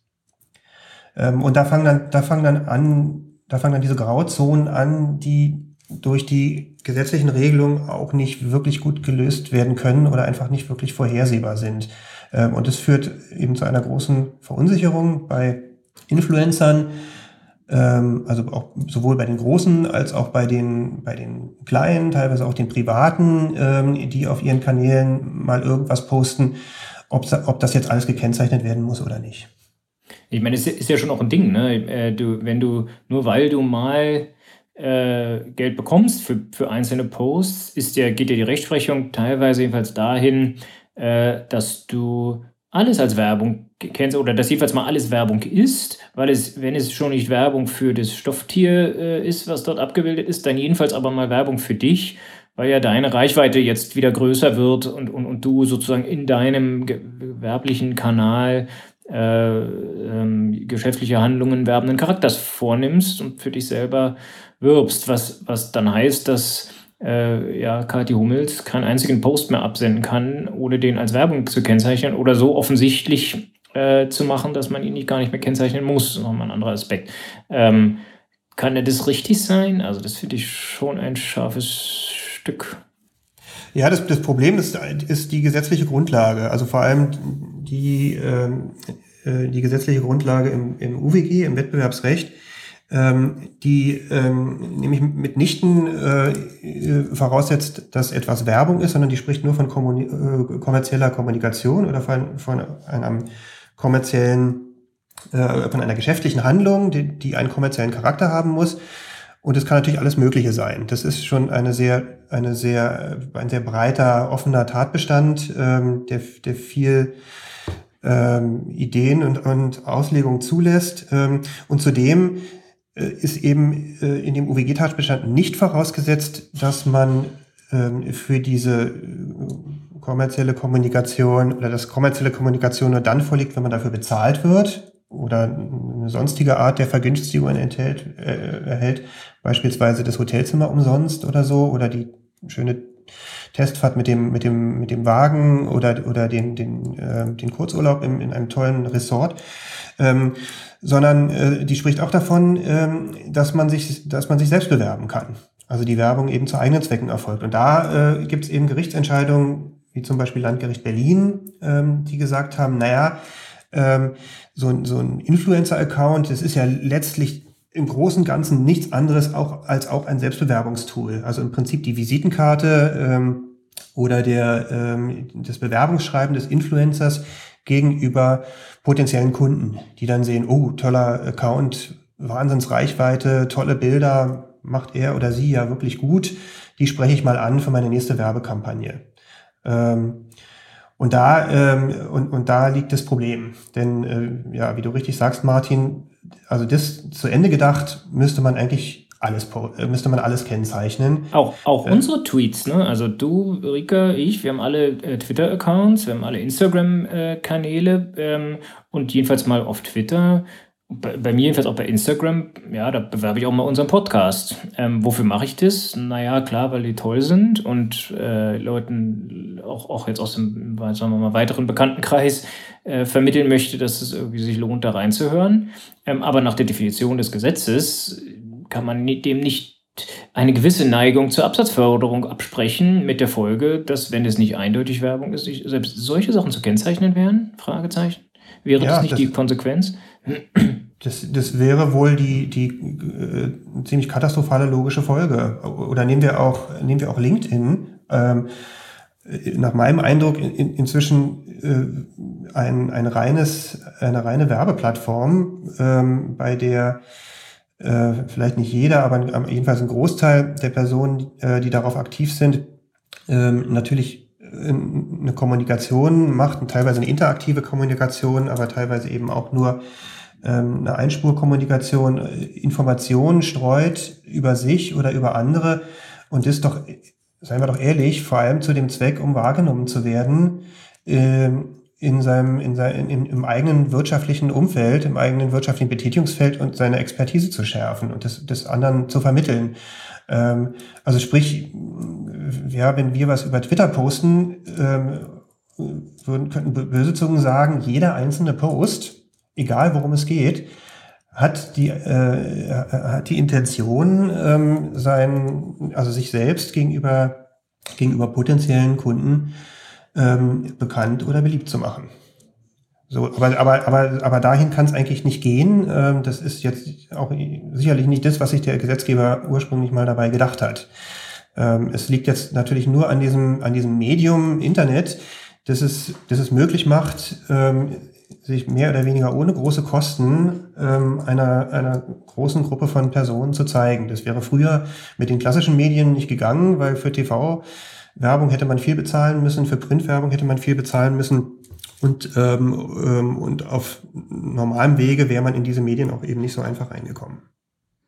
Ähm, und da fangen dann, da fangen dann an, da fangen dann diese Grauzonen an, die durch die gesetzlichen Regelungen auch nicht wirklich gut gelöst werden können oder einfach nicht wirklich vorhersehbar sind. Ähm, und es führt eben zu einer großen Verunsicherung bei Influencern, ähm, also auch sowohl bei den Großen als auch bei den, bei den Kleinen, teilweise auch den Privaten, ähm, die auf ihren Kanälen mal irgendwas posten, ob, ob das jetzt alles gekennzeichnet werden muss oder nicht. Ich meine, es ist ja schon auch ein Ding, ne? Äh, du, wenn du, nur weil du mal äh, Geld bekommst für, für einzelne Posts, ist ja, geht ja die Rechtsprechung teilweise jedenfalls dahin, äh, dass du alles als Werbung kennst oder dass jedenfalls mal alles Werbung ist, weil es, wenn es schon nicht Werbung für das Stofftier äh, ist, was dort abgebildet ist, dann jedenfalls aber mal Werbung für dich, weil ja deine Reichweite jetzt wieder größer wird und, und, und du sozusagen in deinem gewerblichen Kanal äh, ähm, geschäftliche Handlungen werbenden Charakters vornimmst und für dich selber wirbst, was, was dann heißt, dass äh, ja, Kathi Hummels keinen einzigen Post mehr absenden kann, ohne den als Werbung zu kennzeichnen oder so offensichtlich äh, zu machen, dass man ihn nicht, gar nicht mehr kennzeichnen muss. Nochmal ein anderer Aspekt. Ähm, kann er das richtig sein? Also, das finde ich schon ein scharfes Stück. Ja, das, das Problem ist, ist die gesetzliche Grundlage. Also vor allem die, ähm, äh, die gesetzliche Grundlage im, im UWG, im Wettbewerbsrecht, ähm, die ähm, nämlich mitnichten äh, voraussetzt, dass etwas Werbung ist, sondern die spricht nur von Kommuni äh, kommerzieller Kommunikation oder von, von einem kommerziellen, äh, von einer geschäftlichen Handlung, die, die einen kommerziellen Charakter haben muss. Und es kann natürlich alles Mögliche sein. Das ist schon eine sehr, eine sehr, ein sehr breiter, offener Tatbestand, ähm, der, der viel ähm, Ideen und, und Auslegungen zulässt. Ähm, und zudem äh, ist eben äh, in dem UWG-Tatbestand nicht vorausgesetzt, dass man ähm, für diese äh, kommerzielle Kommunikation oder dass kommerzielle Kommunikation nur dann vorliegt, wenn man dafür bezahlt wird oder eine sonstige Art der Vergünstigung enthält, äh, erhält, beispielsweise das Hotelzimmer umsonst oder so oder die schöne Testfahrt mit dem mit dem mit dem Wagen oder oder den den äh, den Kurzurlaub in, in einem tollen Resort. Ähm, sondern äh, die spricht auch davon, ähm, dass man sich, dass man sich selbst bewerben kann. Also die Werbung eben zu eigenen Zwecken erfolgt. Und da äh, gibt es eben Gerichtsentscheidungen, wie zum Beispiel Landgericht Berlin, ähm, die gesagt haben, naja, ähm, so, so ein Influencer-Account, das ist ja letztlich im Großen und Ganzen nichts anderes auch, als auch ein Selbstbewerbungstool. Also im Prinzip die Visitenkarte ähm, oder der, ähm, das Bewerbungsschreiben des Influencers gegenüber potenziellen Kunden, die dann sehen, oh, toller Account, Wahnsinnsreichweite, tolle Bilder, macht er oder sie ja wirklich gut, die spreche ich mal an für meine nächste Werbekampagne. Ähm, und da, ähm, und, und da liegt das Problem. Denn, äh, ja, wie du richtig sagst, Martin, also das zu Ende gedacht, müsste man eigentlich alles äh, müsste man alles kennzeichnen. Auch, auch äh, unsere Tweets, ne? Also du, Rika, ich, wir haben alle äh, Twitter-Accounts, wir haben alle Instagram-Kanäle ähm, und jedenfalls mal auf Twitter. Bei, bei, mir jedenfalls auch bei Instagram, ja, da bewerbe ich auch mal unseren Podcast. Ähm, wofür mache ich das? Naja, klar, weil die toll sind und äh, Leuten auch, auch jetzt aus dem, sagen wir mal, weiteren Bekanntenkreis äh, vermitteln möchte, dass es irgendwie sich lohnt, da reinzuhören. Ähm, aber nach der Definition des Gesetzes kann man dem nicht eine gewisse Neigung zur Absatzförderung absprechen, mit der Folge, dass, wenn es nicht eindeutig Werbung ist, selbst solche Sachen zu kennzeichnen wären? Fragezeichen. Wäre ja, das nicht das, die Konsequenz? Das, das wäre wohl die, die äh, ziemlich katastrophale logische Folge. Oder nehmen wir auch, nehmen wir auch LinkedIn. Ähm, nach meinem Eindruck in, inzwischen äh, ein, ein reines, eine reine Werbeplattform, ähm, bei der äh, vielleicht nicht jeder, aber jedenfalls ein Großteil der Personen, äh, die darauf aktiv sind, ähm, natürlich äh, eine Kommunikation macht, teilweise eine interaktive Kommunikation, aber teilweise eben auch nur ähm, eine Einspurkommunikation, äh, Informationen streut über sich oder über andere und das doch, seien wir doch ehrlich, vor allem zu dem Zweck, um wahrgenommen zu werden, ähm, in seinem, in seinem, im, im eigenen wirtschaftlichen Umfeld, im eigenen wirtschaftlichen Betätigungsfeld und seine Expertise zu schärfen und das, das anderen zu vermitteln. Ähm, also sprich, ja, wenn wir was über Twitter posten, ähm, würden, könnten böse Zungen sagen, jeder einzelne Post, egal worum es geht, hat die, äh, hat die Intention, ähm, sein, also sich selbst gegenüber, gegenüber potenziellen Kunden ähm, bekannt oder beliebt zu machen. So, aber, aber, aber, aber dahin kann es eigentlich nicht gehen. Ähm, das ist jetzt auch sicherlich nicht das, was sich der Gesetzgeber ursprünglich mal dabei gedacht hat. Ähm, es liegt jetzt natürlich nur an diesem, an diesem Medium Internet, dass es, dass es möglich macht, ähm, sich mehr oder weniger ohne große Kosten ähm, einer, einer großen Gruppe von Personen zu zeigen. Das wäre früher mit den klassischen Medien nicht gegangen, weil für TV Werbung hätte man viel bezahlen müssen, für Printwerbung hätte man viel bezahlen müssen. Und, ähm, ähm, und auf normalem Wege wäre man in diese Medien auch eben nicht so einfach reingekommen.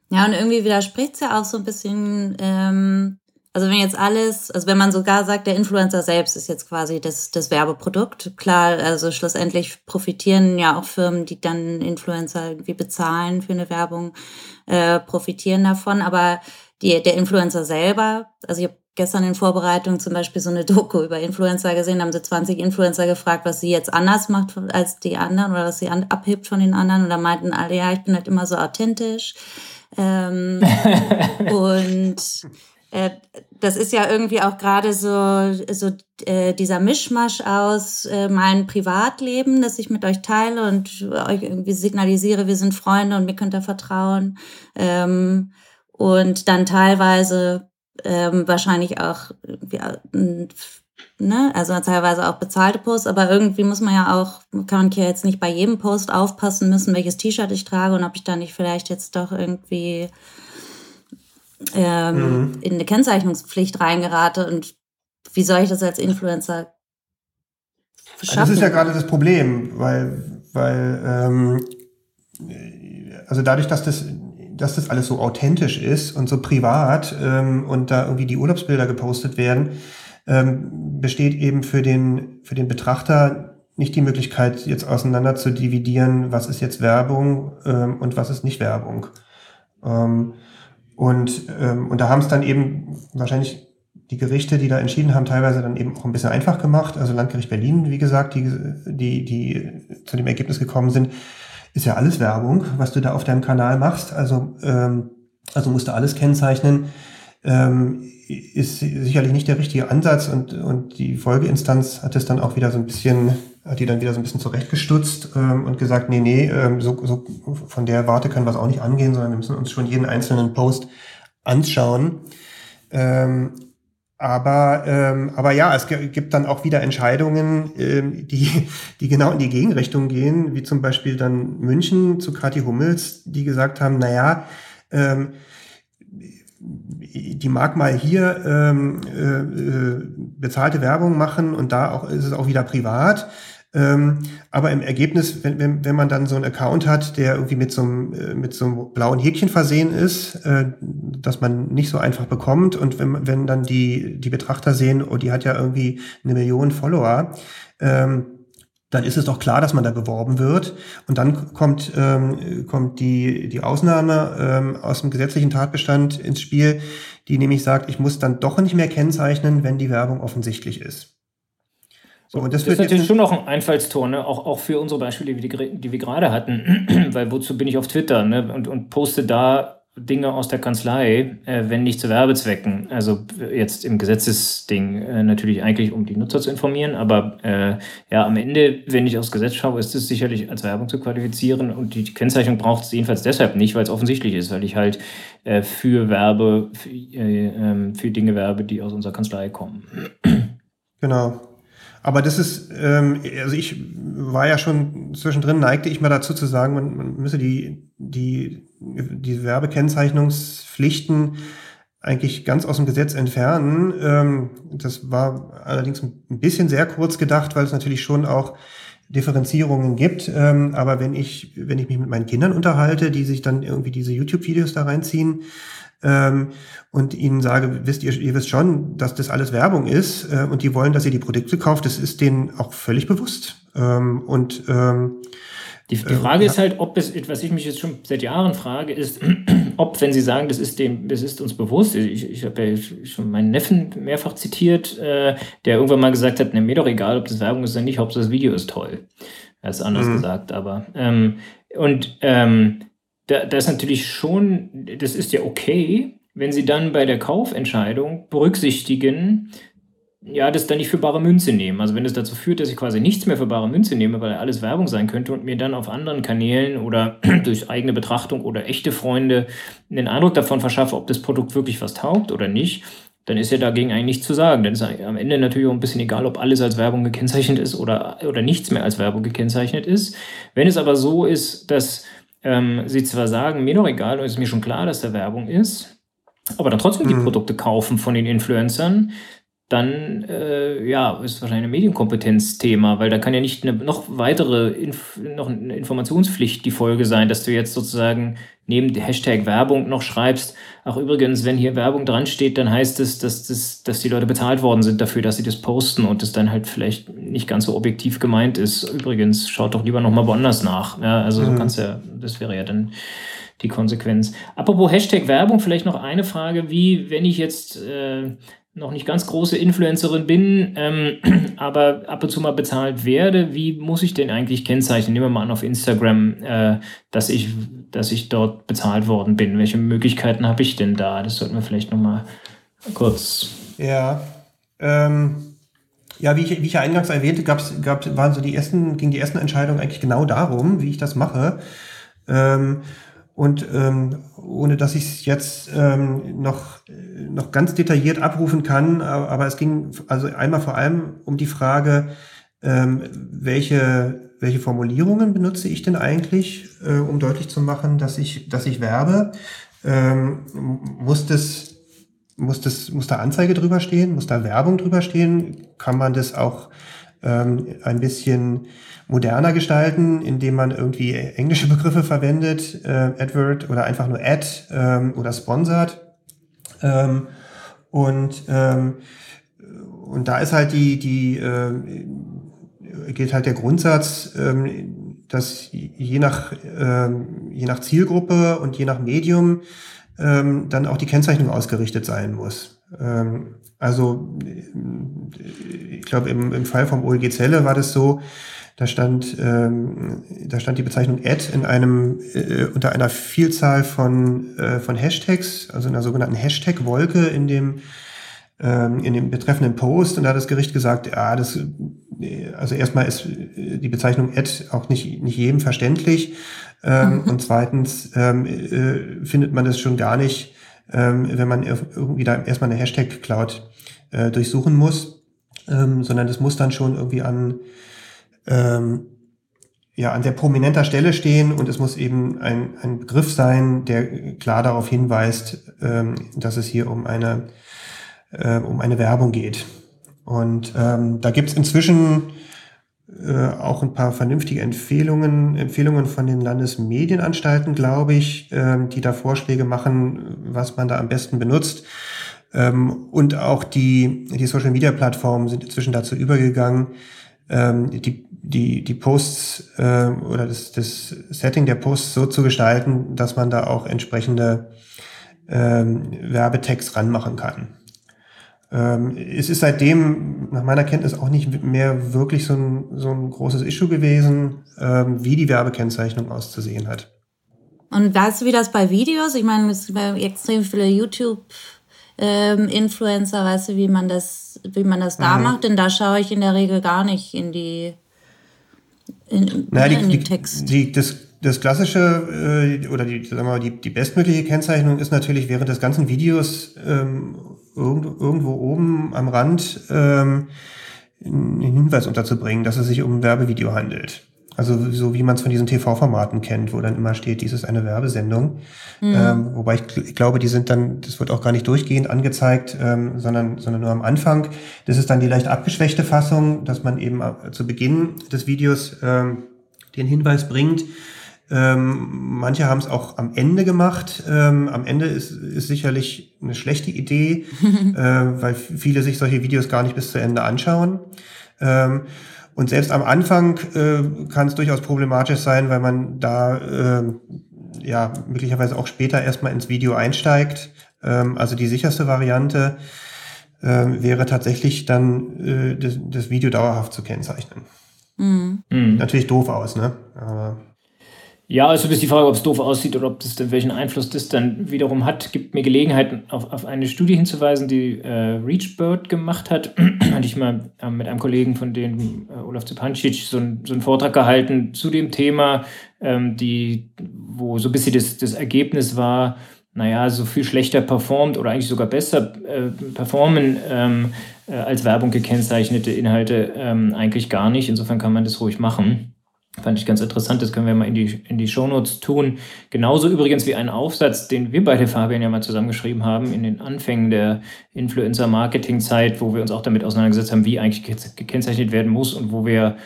Ja, und irgendwie widerspricht es ja auch so ein bisschen, ähm, also wenn jetzt alles, also wenn man sogar sagt, der Influencer selbst ist jetzt quasi das, das Werbeprodukt, klar, also schlussendlich profitieren ja auch Firmen, die dann Influencer irgendwie bezahlen für eine Werbung, äh, profitieren davon, aber die, der Influencer selber, also ich habe gestern in Vorbereitung zum Beispiel so eine Doku über Influencer gesehen, haben sie 20 Influencer gefragt, was sie jetzt anders macht als die anderen oder was sie an, abhebt von den anderen. Und da meinten alle, ja, ich bin halt immer so authentisch. Ähm, und das ist ja irgendwie auch gerade so, so äh, dieser Mischmasch aus äh, mein Privatleben, das ich mit euch teile und euch irgendwie signalisiere, wir sind Freunde und mir könnt ihr vertrauen. Ähm, und dann teilweise ähm, wahrscheinlich auch, ja, ne, also teilweise auch bezahlte Posts, aber irgendwie muss man ja auch, kann man ja jetzt nicht bei jedem Post aufpassen müssen, welches T-Shirt ich trage und ob ich da nicht vielleicht jetzt doch irgendwie ähm, mhm. in eine Kennzeichnungspflicht reingerate und wie soll ich das als Influencer schaffen? Das ist ja gerade das Problem, weil, weil ähm, also dadurch, dass das dass das alles so authentisch ist und so privat ähm, und da irgendwie die Urlaubsbilder gepostet werden, ähm, besteht eben für den, für den Betrachter nicht die Möglichkeit, jetzt auseinander zu dividieren, was ist jetzt Werbung ähm, und was ist nicht Werbung. Ähm, und, ähm, und da haben es dann eben wahrscheinlich die Gerichte, die da entschieden haben, teilweise dann eben auch ein bisschen einfach gemacht. Also Landgericht Berlin, wie gesagt, die, die, die zu dem Ergebnis gekommen sind, ist ja alles Werbung, was du da auf deinem Kanal machst. Also, ähm, also musst du alles kennzeichnen. Ähm, ist sicherlich nicht der richtige Ansatz und, und die Folgeinstanz hat es dann auch wieder so ein bisschen, hat die dann wieder so ein bisschen zurechtgestutzt ähm, und gesagt, nee, nee, ähm, so, so von der Warte können wir es auch nicht angehen, sondern wir müssen uns schon jeden einzelnen Post anschauen. Ähm, aber, ähm, aber ja, es gibt dann auch wieder Entscheidungen, ähm, die, die genau in die Gegenrichtung gehen, wie zum Beispiel dann München zu Kathi Hummels, die gesagt haben, na ja, ähm, die mag mal hier ähm, äh, äh bezahlte Werbung machen und da auch ist es auch wieder privat. Ähm, aber im Ergebnis, wenn, wenn, wenn man dann so einen Account hat, der irgendwie mit so einem, äh, mit so einem blauen Häkchen versehen ist, äh, dass man nicht so einfach bekommt und wenn, wenn dann die, die Betrachter sehen, oh, die hat ja irgendwie eine Million Follower, ähm, dann ist es doch klar, dass man da beworben wird. Und dann kommt, ähm, kommt die, die Ausnahme ähm, aus dem gesetzlichen Tatbestand ins Spiel, die nämlich sagt, ich muss dann doch nicht mehr kennzeichnen, wenn die Werbung offensichtlich ist. So, und das, das ist natürlich schon noch ein Einfallstor, ne? auch, auch für unsere Beispiele, die, die wir gerade hatten, weil wozu bin ich auf Twitter ne? und, und poste da Dinge aus der Kanzlei, äh, wenn nicht zu Werbezwecken. Also jetzt im Gesetzesding äh, natürlich eigentlich, um die Nutzer zu informieren, aber äh, ja, am Ende, wenn ich aufs Gesetz schaue, ist es sicherlich als Werbung zu qualifizieren und die, die Kennzeichnung braucht es jedenfalls deshalb nicht, weil es offensichtlich ist, weil ich halt äh, für Werbe, für, äh, ähm, für Dinge werbe, die aus unserer Kanzlei kommen. Genau. Aber das ist, ähm, also ich war ja schon zwischendrin, neigte ich mal dazu zu sagen, man, man müsse die, die, die Werbekennzeichnungspflichten eigentlich ganz aus dem Gesetz entfernen. Ähm, das war allerdings ein bisschen sehr kurz gedacht, weil es natürlich schon auch Differenzierungen gibt. Ähm, aber wenn ich, wenn ich mich mit meinen Kindern unterhalte, die sich dann irgendwie diese YouTube-Videos da reinziehen, ähm, und ihnen sage, wisst ihr, ihr wisst schon, dass das alles Werbung ist äh, und die wollen, dass ihr die Produkte kauft, das ist denen auch völlig bewusst. Ähm, und ähm, die, die Frage äh, ist halt, ob es, was ich mich jetzt schon seit Jahren frage, ist, ob, wenn Sie sagen, das ist dem, das ist uns bewusst, ich, ich habe ja schon meinen Neffen mehrfach zitiert, äh, der irgendwann mal gesagt hat, ne, mir doch egal, ob das Werbung ist oder nicht, Hauptsache das Video ist toll. Er ist anders mhm. gesagt, aber ähm, und ähm, da, das ist natürlich schon, das ist ja okay, wenn Sie dann bei der Kaufentscheidung berücksichtigen, ja, das dann nicht für bare Münze nehmen. Also wenn es dazu führt, dass ich quasi nichts mehr für bare Münze nehme, weil alles Werbung sein könnte und mir dann auf anderen Kanälen oder durch eigene Betrachtung oder echte Freunde den Eindruck davon verschaffe, ob das Produkt wirklich was taugt oder nicht, dann ist ja dagegen eigentlich nichts zu sagen. Dann ist am Ende natürlich auch ein bisschen egal, ob alles als Werbung gekennzeichnet ist oder, oder nichts mehr als Werbung gekennzeichnet ist. Wenn es aber so ist, dass ähm, sie zwar sagen, mir doch egal, ist mir schon klar, dass da Werbung ist, aber dann trotzdem mhm. die Produkte kaufen von den Influencern, dann äh, ja, ist wahrscheinlich ein Medienkompetenzthema, weil da kann ja nicht eine noch weitere Inf noch eine Informationspflicht die Folge sein, dass du jetzt sozusagen neben der Hashtag Werbung noch schreibst, ach übrigens, wenn hier Werbung dran steht, dann heißt es, dass, das, dass die Leute bezahlt worden sind dafür, dass sie das posten und das dann halt vielleicht nicht ganz so objektiv gemeint ist. Übrigens, schaut doch lieber nochmal woanders nach. Ja, also mhm. kannst ja, das wäre ja dann die Konsequenz. Apropos Hashtag Werbung, vielleicht noch eine Frage, wie wenn ich jetzt äh, noch nicht ganz große Influencerin bin, ähm, aber ab und zu mal bezahlt werde, wie muss ich denn eigentlich kennzeichnen? Nehmen wir mal an auf Instagram, äh, dass ich, dass ich dort bezahlt worden bin. Welche Möglichkeiten habe ich denn da? Das sollten wir vielleicht noch mal kurz. Ja. Ähm, ja, wie ich, wie ich ja eingangs erwähnte, gab's, gab, waren so die ersten, ging die ersten Entscheidungen eigentlich genau darum, wie ich das mache. Ähm, und ähm, ohne dass ich es jetzt ähm, noch, noch ganz detailliert abrufen kann, aber, es ging also einmal vor allem um die Frage, ähm, welche, welche Formulierungen benutze ich denn eigentlich, äh, um deutlich zu machen, dass ich, dass ich werbe. Ähm, muss das, muss das, muss da Anzeige drüber stehen? Muss da Werbung drüber stehen? Kann man das auch ähm, ein bisschen moderner gestalten, indem man irgendwie englische Begriffe verwendet, äh, AdWord oder einfach nur Ad ähm, oder Sponsored. Ähm, und, ähm, und da ist halt die, die äh, gilt halt der Grundsatz, ähm, dass je nach, ähm, je nach Zielgruppe und je nach Medium ähm, dann auch die Kennzeichnung ausgerichtet sein muss. Ähm, also ich glaube, im, im Fall vom OLG Zelle war das so, da stand, ähm, da stand die Bezeichnung Ad in einem, äh, unter einer Vielzahl von, äh, von Hashtags, also in einer sogenannten Hashtag-Wolke in dem, ähm, in dem betreffenden Post. Und da hat das Gericht gesagt, ja, das, also erstmal ist die Bezeichnung Ad auch nicht, nicht jedem verständlich. Ähm, mhm. Und zweitens ähm, äh, findet man das schon gar nicht, ähm, wenn man irgendwie da erstmal eine Hashtag-Cloud äh, durchsuchen muss, ähm, sondern das muss dann schon irgendwie an ähm, ja, an sehr prominenter Stelle stehen und es muss eben ein, ein Begriff sein, der klar darauf hinweist, dass es hier um eine, äh, um eine Werbung geht. Und ähm, da gibt's inzwischen äh, auch ein paar vernünftige Empfehlungen, Empfehlungen von den Landesmedienanstalten, glaube ich, ähm, die da Vorschläge machen, was man da am besten benutzt. Ähm, und auch die, die Social-Media-Plattformen sind inzwischen dazu übergegangen, ähm, die, die, die Posts äh, oder das, das Setting der Posts so zu gestalten, dass man da auch entsprechende ähm, Werbetext ranmachen kann. Ähm, es ist seitdem nach meiner Kenntnis auch nicht mehr wirklich so ein, so ein großes Issue gewesen, ähm, wie die Werbekennzeichnung auszusehen hat. Und weißt du, wie das bei Videos? Ich meine, es gibt extrem viele YouTube-Influencer, ähm, weißt du, wie man das, wie man das da mhm. macht? Denn da schaue ich in der Regel gar nicht in die, in, naja, in die, den Text. Die, das, das klassische äh, oder die, sagen wir mal, die, die bestmögliche Kennzeichnung ist natürlich während des ganzen Videos ähm, irgendwo, irgendwo oben am Rand ähm, einen Hinweis unterzubringen, dass es sich um ein Werbevideo handelt. Also so wie man es von diesen TV-Formaten kennt, wo dann immer steht, dies ist eine Werbesendung. Mhm. Ähm, wobei ich, ich, glaube, die sind dann, das wird auch gar nicht durchgehend angezeigt, ähm, sondern, sondern nur am Anfang. Das ist dann die leicht abgeschwächte Fassung, dass man eben zu Beginn des Videos ähm, den Hinweis bringt. Ähm, manche haben es auch am Ende gemacht. Ähm, am Ende ist, ist sicherlich eine schlechte Idee, äh, weil viele sich solche Videos gar nicht bis zu Ende anschauen. Ähm, und selbst am Anfang äh, kann es durchaus problematisch sein, weil man da äh, ja möglicherweise auch später erstmal ins Video einsteigt. Ähm, also die sicherste Variante äh, wäre tatsächlich dann äh, das, das Video dauerhaft zu kennzeichnen. Mhm. Natürlich doof aus, ne? Aber ja, also ist die Frage, ob es doof aussieht oder ob das dann, welchen Einfluss das dann wiederum hat, gibt mir Gelegenheit, auf, auf eine Studie hinzuweisen, die äh, ReachBird gemacht hat. Hatte ich mal äh, mit einem Kollegen von denen, äh, Olaf Zepancic, so, ein, so einen Vortrag gehalten zu dem Thema, ähm, die, wo so ein bisschen das, das Ergebnis war, naja, so viel schlechter performt oder eigentlich sogar besser äh, performen ähm, äh, als Werbung gekennzeichnete Inhalte ähm, eigentlich gar nicht. Insofern kann man das ruhig machen. Fand ich ganz interessant, das können wir mal in die, in die Shownotes tun. Genauso übrigens wie ein Aufsatz, den wir beide, Fabian, ja mal zusammengeschrieben haben in den Anfängen der Influencer-Marketing-Zeit, wo wir uns auch damit auseinandergesetzt haben, wie eigentlich gekennzeichnet werden muss und wo wir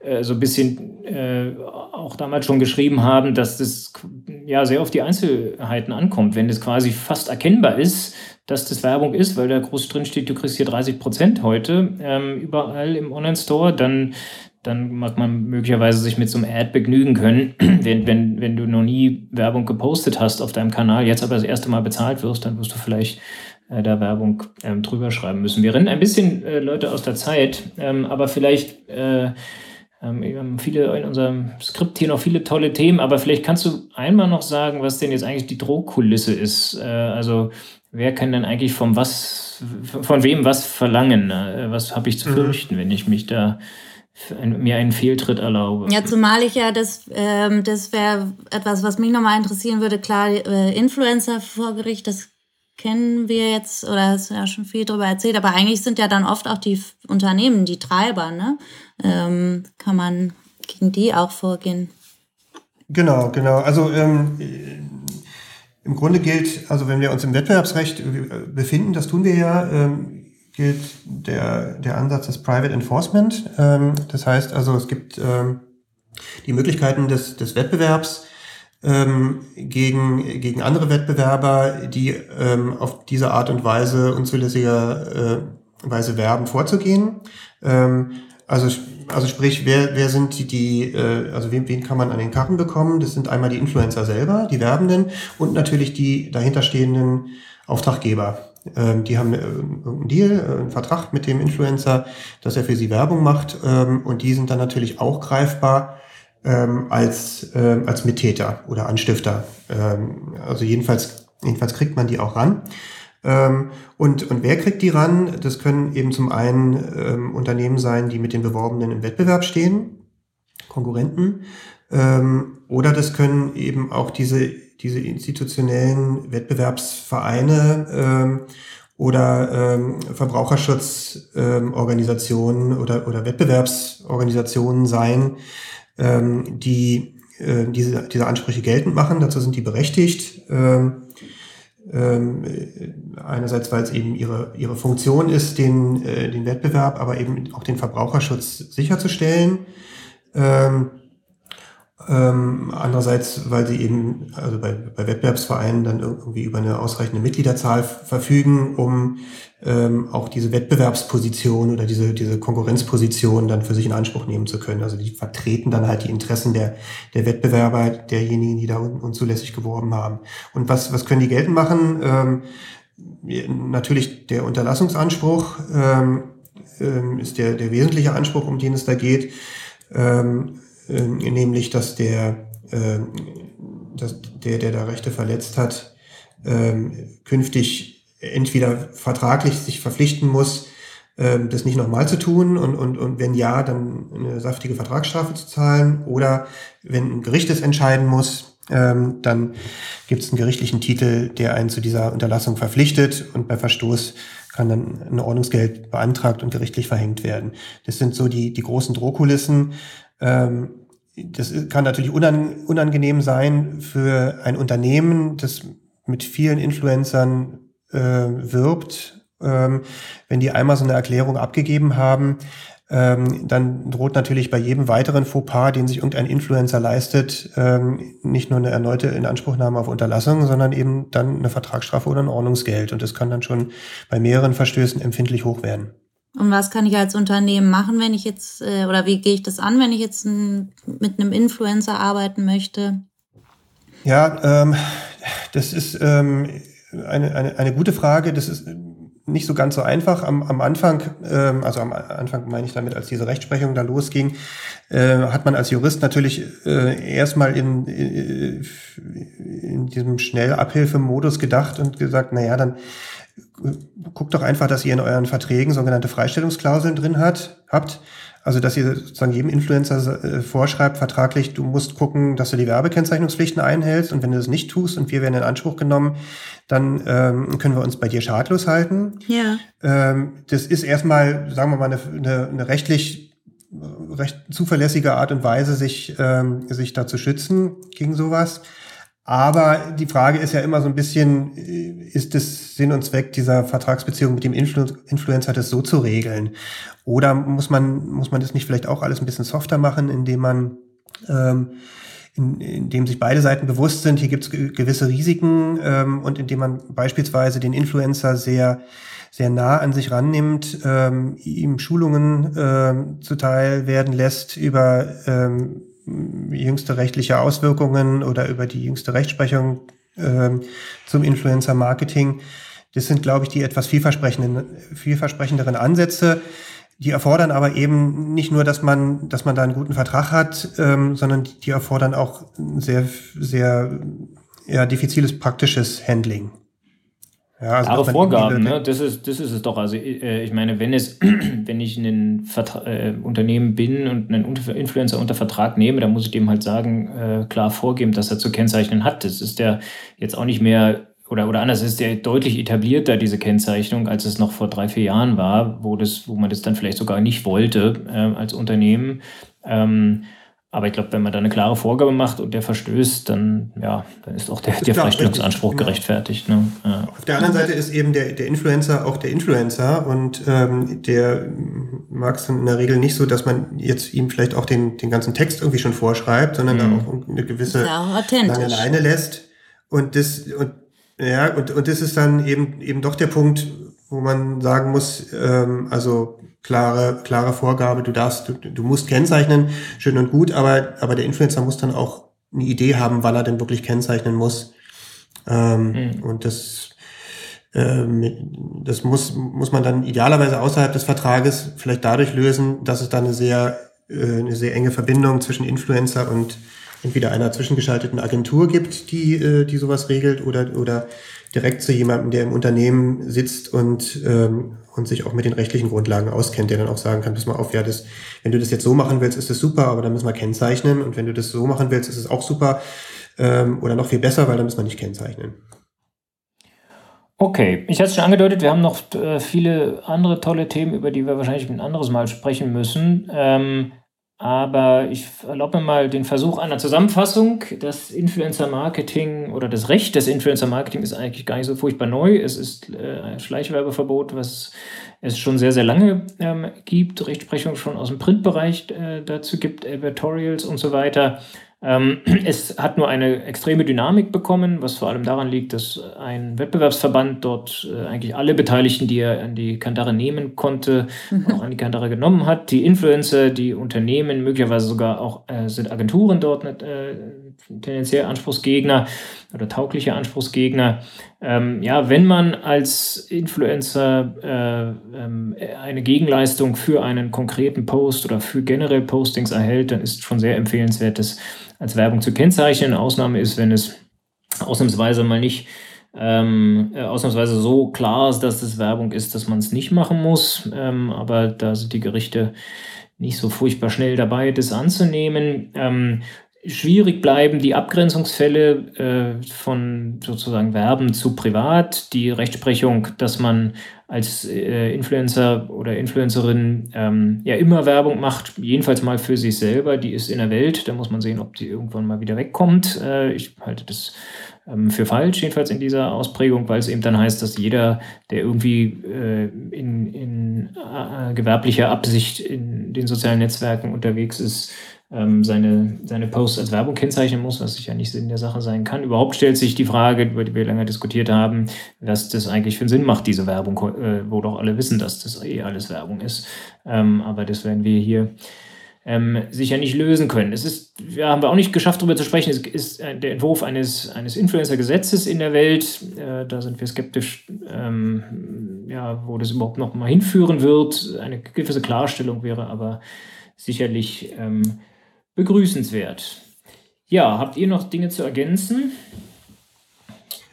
äh, so ein bisschen äh, auch damals schon geschrieben haben, dass das ja sehr auf die Einzelheiten ankommt. Wenn das quasi fast erkennbar ist, dass das Werbung ist, weil da groß drin steht, du kriegst hier 30 Prozent heute ähm, überall im Online-Store, dann dann mag man möglicherweise sich mit so einem Ad begnügen können. wenn, wenn, wenn du noch nie Werbung gepostet hast auf deinem Kanal, jetzt aber das erste Mal bezahlt wirst, dann wirst du vielleicht äh, da Werbung ähm, drüber schreiben müssen. Wir rennen ein bisschen äh, Leute aus der Zeit, ähm, aber vielleicht äh, ähm, wir haben viele in unserem Skript hier noch viele tolle Themen, aber vielleicht kannst du einmal noch sagen, was denn jetzt eigentlich die Drohkulisse ist. Äh, also wer kann denn eigentlich vom was, von wem was verlangen? Äh, was habe ich zu mhm. fürchten, mhm. wenn ich mich da mir einen Fehltritt erlaube. Ja, zumal ich ja, das, ähm, das wäre etwas, was mich nochmal interessieren würde. Klar, äh, Influencer vor Gericht, das kennen wir jetzt oder hast ja schon viel darüber erzählt, aber eigentlich sind ja dann oft auch die Unternehmen die Treiber, ne? Ähm, kann man gegen die auch vorgehen? Genau, genau. Also ähm, im Grunde gilt, also wenn wir uns im Wettbewerbsrecht äh, befinden, das tun wir ja, ähm, gilt der, der Ansatz des Private Enforcement. Ähm, das heißt also, es gibt ähm, die Möglichkeiten des, des Wettbewerbs ähm, gegen, gegen andere Wettbewerber, die ähm, auf diese Art und Weise unzulässiger äh, werben, vorzugehen. Ähm, also, also sprich, wer, wer sind die, die äh, also wen, wen kann man an den Karren bekommen? Das sind einmal die Influencer selber, die Werbenden und natürlich die dahinterstehenden Auftraggeber. Ähm, die haben äh, einen Deal, äh, einen Vertrag mit dem Influencer, dass er für sie Werbung macht. Ähm, und die sind dann natürlich auch greifbar ähm, als, als Mittäter oder Anstifter. also jedenfalls, jedenfalls kriegt man die auch ran. und, und wer kriegt die ran? Das können eben zum einen Unternehmen sein, die mit den Beworbenen im Wettbewerb stehen, Konkurrenten. oder das können eben auch diese diese institutionellen Wettbewerbsvereine ähm, oder ähm, Verbraucherschutzorganisationen ähm, oder, oder Wettbewerbsorganisationen sein, ähm, die äh, diese, diese Ansprüche geltend machen. Dazu sind die berechtigt. Ähm, ähm, einerseits, weil es eben ihre, ihre Funktion ist, den, äh, den Wettbewerb, aber eben auch den Verbraucherschutz sicherzustellen. Ähm, ähm, andererseits, weil sie eben, also bei, bei Wettbewerbsvereinen dann irgendwie über eine ausreichende Mitgliederzahl verfügen, um ähm, auch diese Wettbewerbsposition oder diese, diese Konkurrenzposition dann für sich in Anspruch nehmen zu können. Also die vertreten dann halt die Interessen der, der Wettbewerber, derjenigen, die da unzulässig geworben haben. Und was, was können die geltend machen? Ähm, natürlich der Unterlassungsanspruch ähm, ähm, ist der, der wesentliche Anspruch, um den es da geht. Ähm, ähm, nämlich dass der, ähm, dass der, der da Rechte verletzt hat, ähm, künftig entweder vertraglich sich verpflichten muss, ähm, das nicht nochmal zu tun und, und, und wenn ja, dann eine saftige Vertragsstrafe zu zahlen oder wenn ein Gericht es entscheiden muss, ähm, dann gibt es einen gerichtlichen Titel, der einen zu dieser Unterlassung verpflichtet und bei Verstoß kann dann ein Ordnungsgeld beantragt und gerichtlich verhängt werden. Das sind so die, die großen Drohkulissen. Ähm, das kann natürlich unangenehm sein für ein Unternehmen, das mit vielen Influencern äh, wirbt. Ähm, wenn die einmal so eine Erklärung abgegeben haben, ähm, dann droht natürlich bei jedem weiteren Fauxpas, den sich irgendein Influencer leistet, ähm, nicht nur eine erneute Inanspruchnahme auf Unterlassung, sondern eben dann eine Vertragsstrafe oder ein Ordnungsgeld. Und das kann dann schon bei mehreren Verstößen empfindlich hoch werden. Und was kann ich als Unternehmen machen, wenn ich jetzt, äh, oder wie gehe ich das an, wenn ich jetzt mit einem Influencer arbeiten möchte? Ja, ähm, das ist ähm, eine, eine, eine gute Frage. Das ist nicht so ganz so einfach. Am, am Anfang, ähm, also am Anfang meine ich damit, als diese Rechtsprechung da losging, äh, hat man als Jurist natürlich äh, erstmal in, in, in diesem Schnellabhilfemodus gedacht und gesagt, na ja, dann guckt doch einfach, dass ihr in euren Verträgen sogenannte Freistellungsklauseln drin hat, habt. Also, dass ihr sozusagen jedem Influencer äh, vorschreibt, vertraglich, du musst gucken, dass du die Werbekennzeichnungspflichten einhältst und wenn du das nicht tust und wir werden in Anspruch genommen, dann ähm, können wir uns bei dir schadlos halten. Ja. Ähm, das ist erstmal, sagen wir mal, eine, eine, eine rechtlich recht zuverlässige Art und Weise, sich, ähm, sich da zu schützen gegen sowas. Aber die Frage ist ja immer so ein bisschen, äh, ist es Sinn und Zweck dieser Vertragsbeziehung mit dem Influ Influencer, das so zu regeln? Oder muss man, muss man das nicht vielleicht auch alles ein bisschen softer machen, indem man, ähm, in, indem sich beide Seiten bewusst sind, hier gibt es gewisse Risiken ähm, und indem man beispielsweise den Influencer sehr sehr nah an sich rannimmt, ähm, ihm Schulungen ähm, zuteil werden lässt über ähm, jüngste rechtliche Auswirkungen oder über die jüngste Rechtsprechung ähm, zum Influencer-Marketing. Das sind, glaube ich, die etwas vielversprechenden, vielversprechenderen Ansätze. Die erfordern aber eben nicht nur, dass man, dass man da einen guten Vertrag hat, ähm, sondern die erfordern auch sehr, sehr ja, diffiziles praktisches Handling. Ja, also Klare Vorgaben, ne? das, ist, das ist es doch. Also äh, ich meine, wenn es, wenn ich ein äh, Unternehmen bin und einen Influencer unter Vertrag nehme, dann muss ich dem halt sagen, äh, klar vorgeben, dass er zu kennzeichnen hat. Das ist der jetzt auch nicht mehr, oder, oder anders ist der deutlich etablierter, diese Kennzeichnung, als es noch vor drei, vier Jahren war, wo, das, wo man das dann vielleicht sogar nicht wollte äh, als Unternehmen. Ähm, aber ich glaube, wenn man da eine klare Vorgabe macht und der verstößt, dann, ja, dann ist auch der, der Freistellungsanspruch genau. gerechtfertigt. Ne? Ja. Auf der anderen Seite ist eben der, der Influencer auch der Influencer und ähm, der mag es in der Regel nicht so, dass man jetzt ihm vielleicht auch den, den ganzen Text irgendwie schon vorschreibt, sondern mhm. da auch eine gewisse lange Leine lässt. Und das, und ja, und, und das ist dann eben, eben doch der Punkt, wo man sagen muss, ähm, also klare, klare Vorgabe, du darfst, du, du musst kennzeichnen, schön und gut, aber, aber der Influencer muss dann auch eine Idee haben, wann er denn wirklich kennzeichnen muss. Ähm, mhm. Und das, ähm, das muss, muss man dann idealerweise außerhalb des Vertrages vielleicht dadurch lösen, dass es da eine sehr, äh, eine sehr enge Verbindung zwischen Influencer und entweder einer zwischengeschalteten Agentur gibt, die, äh, die sowas regelt, oder, oder direkt zu jemandem, der im Unternehmen sitzt und, ähm, und sich auch mit den rechtlichen Grundlagen auskennt, der dann auch sagen kann, pass mal auf, ja, das, wenn du das jetzt so machen willst, ist das super, aber dann müssen wir kennzeichnen. Und wenn du das so machen willst, ist es auch super ähm, oder noch viel besser, weil dann müssen wir nicht kennzeichnen. Okay, ich hatte es schon angedeutet, wir haben noch äh, viele andere tolle Themen, über die wir wahrscheinlich ein anderes Mal sprechen müssen. Ähm, aber ich erlaube mir mal den Versuch einer Zusammenfassung. Das Influencer-Marketing oder das Recht des Influencer-Marketing ist eigentlich gar nicht so furchtbar neu. Es ist äh, ein Schleichwerbeverbot, was es schon sehr, sehr lange ähm, gibt. Rechtsprechung schon aus dem Printbereich äh, dazu gibt, Editorials und so weiter. Ähm, es hat nur eine extreme Dynamik bekommen, was vor allem daran liegt, dass ein Wettbewerbsverband dort äh, eigentlich alle Beteiligten, die er an die Kandare nehmen konnte, mhm. auch an die Kandare genommen hat. Die Influencer, die Unternehmen, möglicherweise sogar auch äh, sind Agenturen dort äh, tendenziell Anspruchsgegner oder taugliche Anspruchsgegner. Ähm, ja, wenn man als Influencer äh, ähm, eine Gegenleistung für einen konkreten Post oder für generell Postings erhält, dann ist schon sehr empfehlenswert, das als Werbung zu kennzeichnen. Ausnahme ist, wenn es ausnahmsweise mal nicht ähm, äh, ausnahmsweise so klar ist, dass das Werbung ist, dass man es nicht machen muss. Ähm, aber da sind die Gerichte nicht so furchtbar schnell dabei, das anzunehmen. Ähm, schwierig bleiben die Abgrenzungsfälle äh, von sozusagen Werben zu privat, die Rechtsprechung, dass man als äh, Influencer oder Influencerin ähm, ja immer Werbung macht, jedenfalls mal für sich selber, die ist in der Welt, da muss man sehen, ob die irgendwann mal wieder wegkommt. Äh, ich halte das ähm, für falsch, jedenfalls in dieser Ausprägung, weil es eben dann heißt, dass jeder, der irgendwie äh, in, in äh, gewerblicher Absicht in den sozialen Netzwerken unterwegs ist, ähm, seine, seine Posts als Werbung kennzeichnen muss, was sicher nicht Sinn der Sache sein kann. Überhaupt stellt sich die Frage, über die wir lange diskutiert haben, was das eigentlich für einen Sinn macht, diese Werbung, äh, wo doch alle wissen, dass das eh alles Werbung ist. Ähm, aber das werden wir hier ähm, sicher nicht lösen können. Es ist, wir haben wir auch nicht geschafft, darüber zu sprechen. Es ist äh, der Entwurf eines, eines Influencer-Gesetzes in der Welt. Äh, da sind wir skeptisch, ähm, ja, wo das überhaupt noch mal hinführen wird. Eine gewisse Klarstellung wäre aber sicherlich ähm, begrüßenswert. Ja, habt ihr noch Dinge zu ergänzen?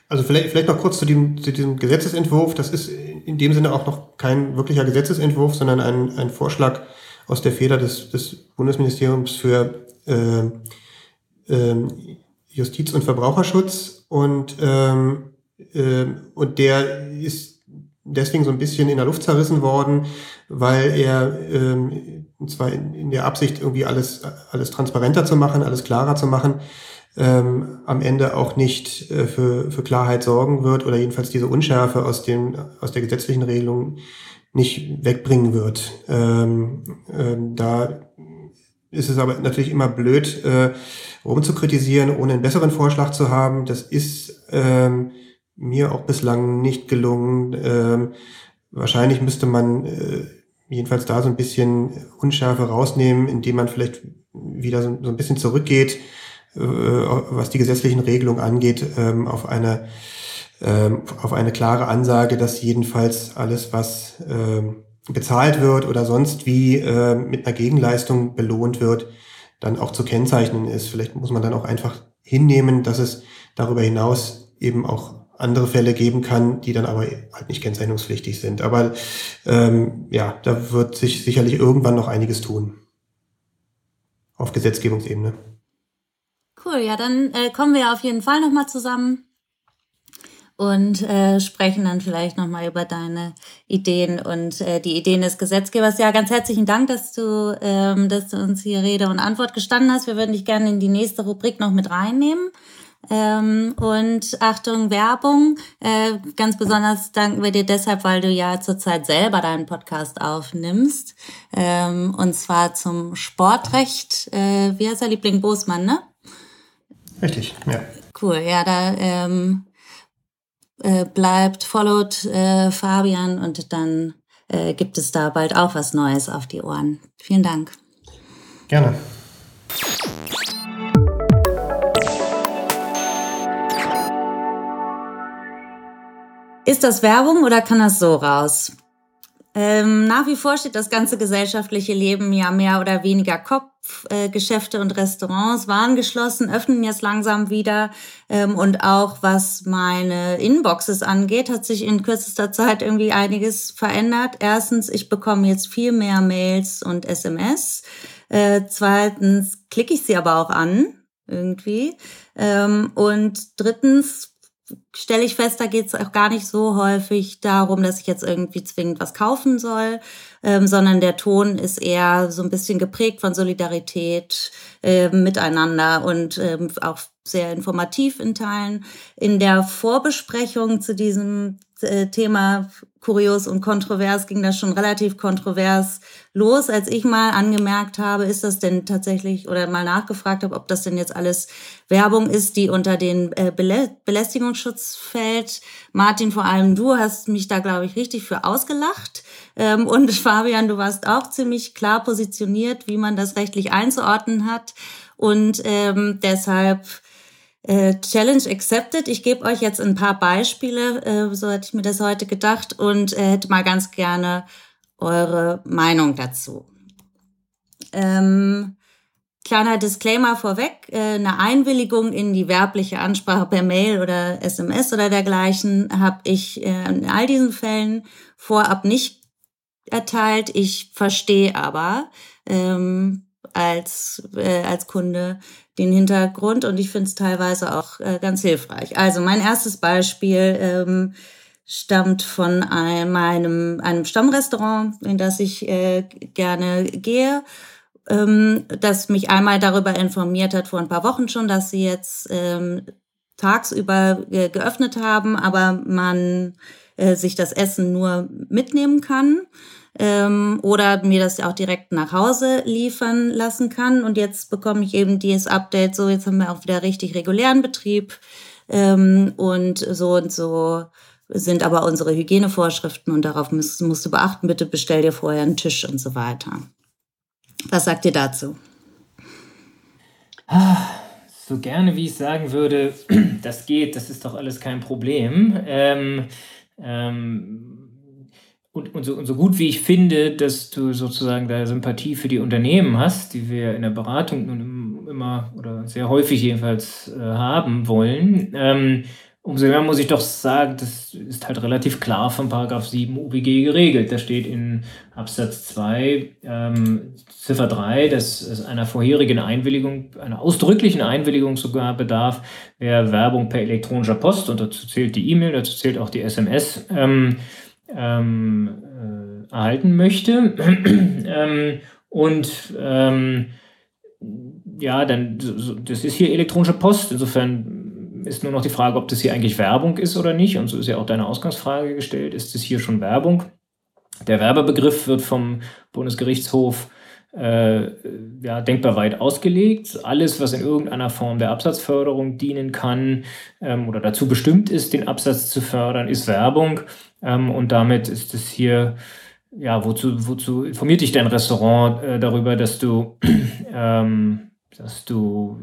Also vielleicht, vielleicht noch kurz zu, dem, zu diesem Gesetzesentwurf. Das ist in dem Sinne auch noch kein wirklicher Gesetzesentwurf, sondern ein, ein Vorschlag aus der Feder des, des Bundesministeriums für äh, äh, Justiz und Verbraucherschutz. Und, ähm, äh, und der ist deswegen so ein bisschen in der Luft zerrissen worden, weil er ähm, und zwar in, in der Absicht, irgendwie alles, alles transparenter zu machen, alles klarer zu machen, ähm, am Ende auch nicht äh, für, für Klarheit sorgen wird oder jedenfalls diese Unschärfe aus, dem, aus der gesetzlichen Regelung nicht wegbringen wird. Ähm, ähm, da ist es aber natürlich immer blöd, äh, rumzukritisieren, ohne einen besseren Vorschlag zu haben. Das ist ähm, mir auch bislang nicht gelungen. Ähm, wahrscheinlich müsste man äh, jedenfalls da so ein bisschen Unschärfe rausnehmen, indem man vielleicht wieder so, so ein bisschen zurückgeht, äh, was die gesetzlichen Regelungen angeht, ähm, auf eine ähm, auf eine klare Ansage, dass jedenfalls alles, was ähm, bezahlt wird oder sonst wie äh, mit einer Gegenleistung belohnt wird, dann auch zu kennzeichnen ist. Vielleicht muss man dann auch einfach hinnehmen, dass es darüber hinaus eben auch andere Fälle geben kann, die dann aber halt nicht kennzeichnungspflichtig sind. Aber ähm, ja, da wird sich sicherlich irgendwann noch einiges tun. Auf Gesetzgebungsebene. Cool, ja, dann äh, kommen wir auf jeden Fall nochmal zusammen und äh, sprechen dann vielleicht nochmal über deine Ideen und äh, die Ideen des Gesetzgebers. Ja, ganz herzlichen Dank, dass du, ähm, dass du uns hier Rede und Antwort gestanden hast. Wir würden dich gerne in die nächste Rubrik noch mit reinnehmen. Ähm, und Achtung, Werbung. Äh, ganz besonders danken wir dir deshalb, weil du ja zurzeit selber deinen Podcast aufnimmst. Ähm, und zwar zum Sportrecht. Äh, wie heißt der Liebling Bosmann, ne? Richtig, ja. Cool, ja, da ähm, äh, bleibt, followt äh, Fabian und dann äh, gibt es da bald auch was Neues auf die Ohren. Vielen Dank. Gerne. Ist das Werbung oder kann das so raus? Ähm, nach wie vor steht das ganze gesellschaftliche Leben ja mehr oder weniger Kopf. Äh, Geschäfte und Restaurants waren geschlossen, öffnen jetzt langsam wieder. Ähm, und auch was meine Inboxes angeht, hat sich in kürzester Zeit irgendwie einiges verändert. Erstens, ich bekomme jetzt viel mehr Mails und SMS. Äh, zweitens klicke ich sie aber auch an irgendwie. Ähm, und drittens stelle ich fest, da geht es auch gar nicht so häufig darum, dass ich jetzt irgendwie zwingend was kaufen soll, ähm, sondern der Ton ist eher so ein bisschen geprägt von Solidarität, äh, miteinander und ähm, auch sehr informativ in Teilen. In der Vorbesprechung zu diesem Thema kurios und kontrovers ging das schon relativ kontrovers los, als ich mal angemerkt habe, ist das denn tatsächlich oder mal nachgefragt habe, ob das denn jetzt alles Werbung ist, die unter den äh, Belä Belästigungsschutz fällt. Martin, vor allem du hast mich da, glaube ich, richtig für ausgelacht. Ähm, und Fabian, du warst auch ziemlich klar positioniert, wie man das rechtlich einzuordnen hat. Und ähm, deshalb äh, Challenge accepted. Ich gebe euch jetzt ein paar Beispiele, äh, so hätte ich mir das heute gedacht und äh, hätte mal ganz gerne eure Meinung dazu. Ähm, kleiner Disclaimer vorweg, äh, eine Einwilligung in die werbliche Ansprache per Mail oder SMS oder dergleichen habe ich äh, in all diesen Fällen vorab nicht erteilt. Ich verstehe aber ähm, als, äh, als Kunde den Hintergrund und ich finde es teilweise auch äh, ganz hilfreich. Also mein erstes Beispiel ähm, stammt von einem, meinem, einem Stammrestaurant, in das ich äh, gerne gehe, ähm, das mich einmal darüber informiert hat vor ein paar Wochen schon, dass sie jetzt ähm, tagsüber äh, geöffnet haben, aber man äh, sich das Essen nur mitnehmen kann ähm, oder mir das auch direkt nach Hause liefern lassen kann. Und jetzt bekomme ich eben dieses Update, so jetzt haben wir auch wieder richtig regulären Betrieb ähm, und so und so sind aber unsere Hygienevorschriften und darauf musst, musst du beachten, bitte bestell dir vorher einen Tisch und so weiter. Was sagt ihr dazu? So gerne, wie ich sagen würde, das geht, das ist doch alles kein Problem. Ähm, ähm, und, und, so, und so gut wie ich finde, dass du sozusagen da Sympathie für die Unternehmen hast, die wir in der Beratung nun immer oder sehr häufig jedenfalls äh, haben wollen, ähm, umso mehr muss ich doch sagen, das ist halt relativ klar von Paragraph 7 UBG geregelt. Da steht in Absatz 2, ähm, Ziffer 3, dass es einer vorherigen Einwilligung, einer ausdrücklichen Einwilligung sogar bedarf, wer Werbung per elektronischer Post, und dazu zählt die E-Mail, dazu zählt auch die SMS, ähm, ähm, äh, erhalten möchte. ähm, und ähm, ja, dann, das ist hier elektronische Post. Insofern ist nur noch die Frage, ob das hier eigentlich Werbung ist oder nicht. Und so ist ja auch deine Ausgangsfrage gestellt. Ist das hier schon Werbung? Der Werbebegriff wird vom Bundesgerichtshof äh, ja, denkbar weit ausgelegt. Alles, was in irgendeiner Form der Absatzförderung dienen kann ähm, oder dazu bestimmt ist, den Absatz zu fördern, ist Werbung. Ähm, und damit ist es hier, ja, wozu, wozu informiert dich dein Restaurant äh, darüber, dass du, ähm, dass du,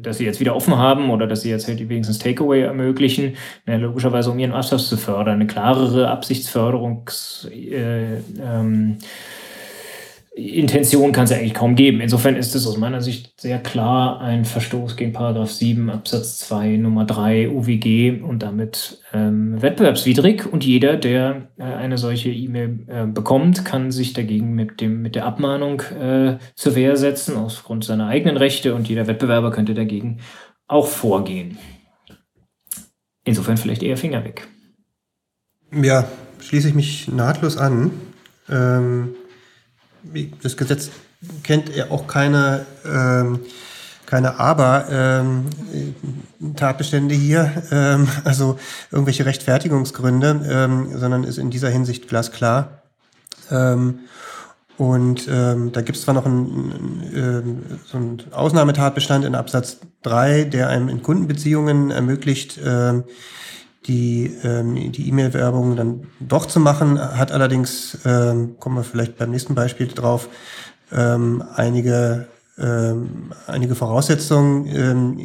dass sie jetzt wieder offen haben oder dass sie jetzt halt wenigstens Takeaway ermöglichen, na, logischerweise um ihren Absatz zu fördern, eine klarere Absichtsförderungs, äh, ähm, Intention kann es ja eigentlich kaum geben. Insofern ist es aus meiner Sicht sehr klar ein Verstoß gegen Paragraph 7 Absatz 2 Nummer 3 UWG und damit ähm, wettbewerbswidrig. Und jeder, der äh, eine solche E-Mail äh, bekommt, kann sich dagegen mit, dem, mit der Abmahnung äh, zur Wehr setzen, aufgrund seiner eigenen Rechte. Und jeder Wettbewerber könnte dagegen auch vorgehen. Insofern vielleicht eher Finger weg. Ja, schließe ich mich nahtlos an. Ähm das Gesetz kennt ja auch keine, ähm, keine Aber-Tatbestände ähm, hier, ähm, also irgendwelche Rechtfertigungsgründe, ähm, sondern ist in dieser Hinsicht glasklar. Ähm, und ähm, da gibt es zwar noch einen, ähm, so einen Ausnahmetatbestand in Absatz 3, der einem in Kundenbeziehungen ermöglicht, die ähm, die E-Mail-Werbung dann doch zu machen, hat allerdings, ähm, kommen wir vielleicht beim nächsten Beispiel drauf, ähm, einige, ähm, einige Voraussetzungen, ähm,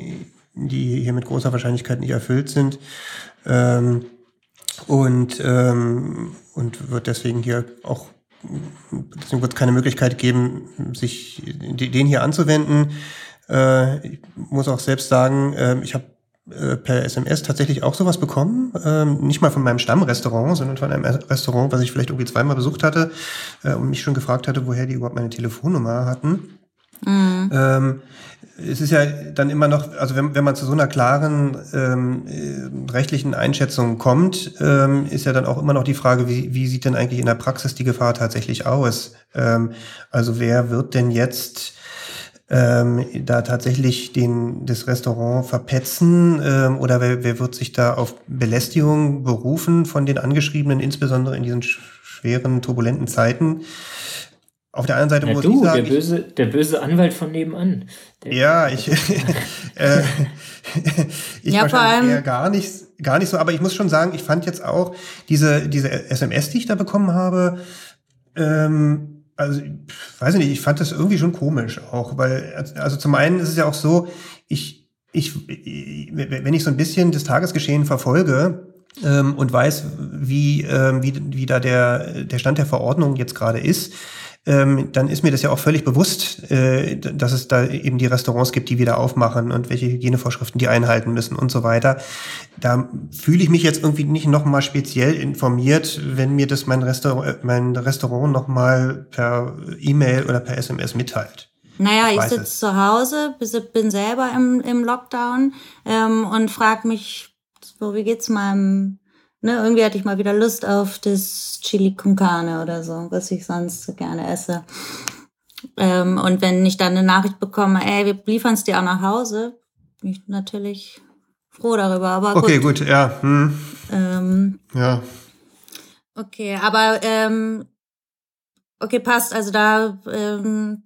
die hier mit großer Wahrscheinlichkeit nicht erfüllt sind ähm, und, ähm, und wird deswegen hier auch deswegen wird es keine Möglichkeit geben, sich den hier anzuwenden. Äh, ich muss auch selbst sagen, äh, ich habe per SMS tatsächlich auch sowas bekommen. Ähm, nicht mal von meinem Stammrestaurant, sondern von einem Restaurant, was ich vielleicht irgendwie zweimal besucht hatte äh, und mich schon gefragt hatte, woher die überhaupt meine Telefonnummer hatten. Mhm. Ähm, es ist ja dann immer noch, also wenn, wenn man zu so einer klaren ähm, äh, rechtlichen Einschätzung kommt, ähm, ist ja dann auch immer noch die Frage, wie, wie sieht denn eigentlich in der Praxis die Gefahr tatsächlich aus? Ähm, also wer wird denn jetzt ähm, da tatsächlich den, das Restaurant verpetzen ähm, oder wer, wer wird sich da auf Belästigung berufen von den Angeschriebenen, insbesondere in diesen schweren, turbulenten Zeiten? Auf der einen Seite ja, muss du, ich sagen. Der böse, der böse Anwalt von nebenan. Der ja, ich, äh, ich ja, wahrscheinlich eher gar nicht, gar nicht so, aber ich muss schon sagen, ich fand jetzt auch diese, diese SMS, die ich da bekommen habe, Ähm, also, weiß ich nicht, ich fand das irgendwie schon komisch auch, weil, also zum einen ist es ja auch so, ich, ich, wenn ich so ein bisschen das Tagesgeschehen verfolge, ähm, und weiß, wie, ähm, wie, wie da der, der Stand der Verordnung jetzt gerade ist, ähm, dann ist mir das ja auch völlig bewusst, äh, dass es da eben die Restaurants gibt, die wieder aufmachen und welche Hygienevorschriften die einhalten müssen und so weiter. Da fühle ich mich jetzt irgendwie nicht nochmal speziell informiert, wenn mir das mein Restaurant, mein Restaurant nochmal per E-Mail oder per SMS mitteilt. Naja, ich, ich sitze zu Hause, bin selber im, im Lockdown ähm, und frage mich, so, wie geht's meinem Ne, irgendwie hatte ich mal wieder Lust auf das Chili con Carne oder so, was ich sonst gerne esse. Ähm, und wenn ich dann eine Nachricht bekomme, ey, wir liefern es dir auch nach Hause, bin ich natürlich froh darüber. Aber gut. Okay, gut, ja. Hm. Ähm, ja. Okay, aber ähm, okay, passt. Also da ähm,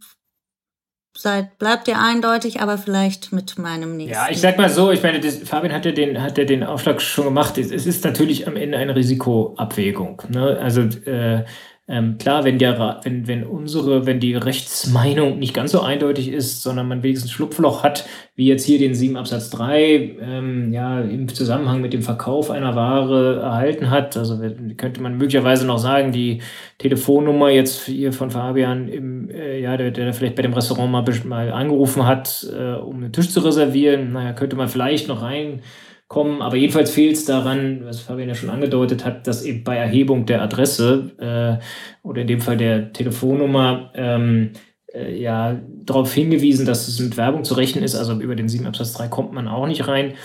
seid, bleibt ihr eindeutig, aber vielleicht mit meinem nächsten. Ja, ich sag mal so, ich meine, das, Fabian hat ja den, hat ja den Aufschlag schon gemacht. Es, es ist natürlich am Ende eine Risikoabwägung. Ne? Also äh, ähm, klar, wenn der, wenn, wenn unsere, wenn die Rechtsmeinung nicht ganz so eindeutig ist, sondern man wenigstens Schlupfloch hat, wie jetzt hier den 7 Absatz 3, ähm, ja, im Zusammenhang mit dem Verkauf einer Ware erhalten hat, also könnte man möglicherweise noch sagen, die Telefonnummer jetzt hier von Fabian im, äh, ja, der, der vielleicht bei dem Restaurant mal, mal angerufen hat, äh, um einen Tisch zu reservieren, naja, könnte man vielleicht noch rein kommen. Aber jedenfalls fehlt es daran, was Fabian ja schon angedeutet hat, dass eben bei Erhebung der Adresse äh, oder in dem Fall der Telefonnummer ähm, äh, ja darauf hingewiesen, dass es mit Werbung zu rechnen ist. Also über den 7 Absatz 3 kommt man auch nicht rein.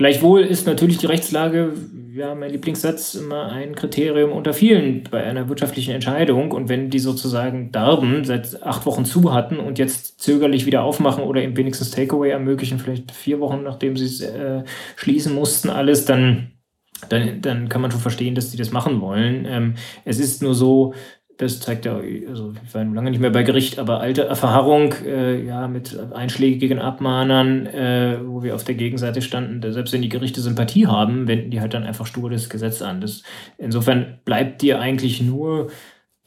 Gleichwohl ist natürlich die Rechtslage, ja, mein Lieblingssatz, immer ein Kriterium unter vielen bei einer wirtschaftlichen Entscheidung. Und wenn die sozusagen Darben seit acht Wochen zu hatten und jetzt zögerlich wieder aufmachen oder eben wenigstens Takeaway ermöglichen, vielleicht vier Wochen nachdem sie es äh, schließen mussten, alles, dann, dann, dann kann man schon verstehen, dass die das machen wollen. Ähm, es ist nur so, das zeigt ja, also ich war lange nicht mehr bei Gericht, aber alte Erfahrung, äh, ja, mit einschlägigen Abmahnern, äh, wo wir auf der Gegenseite standen, selbst wenn die Gerichte Sympathie haben, wenden die halt dann einfach stur das Gesetz an. Das, insofern bleibt dir eigentlich nur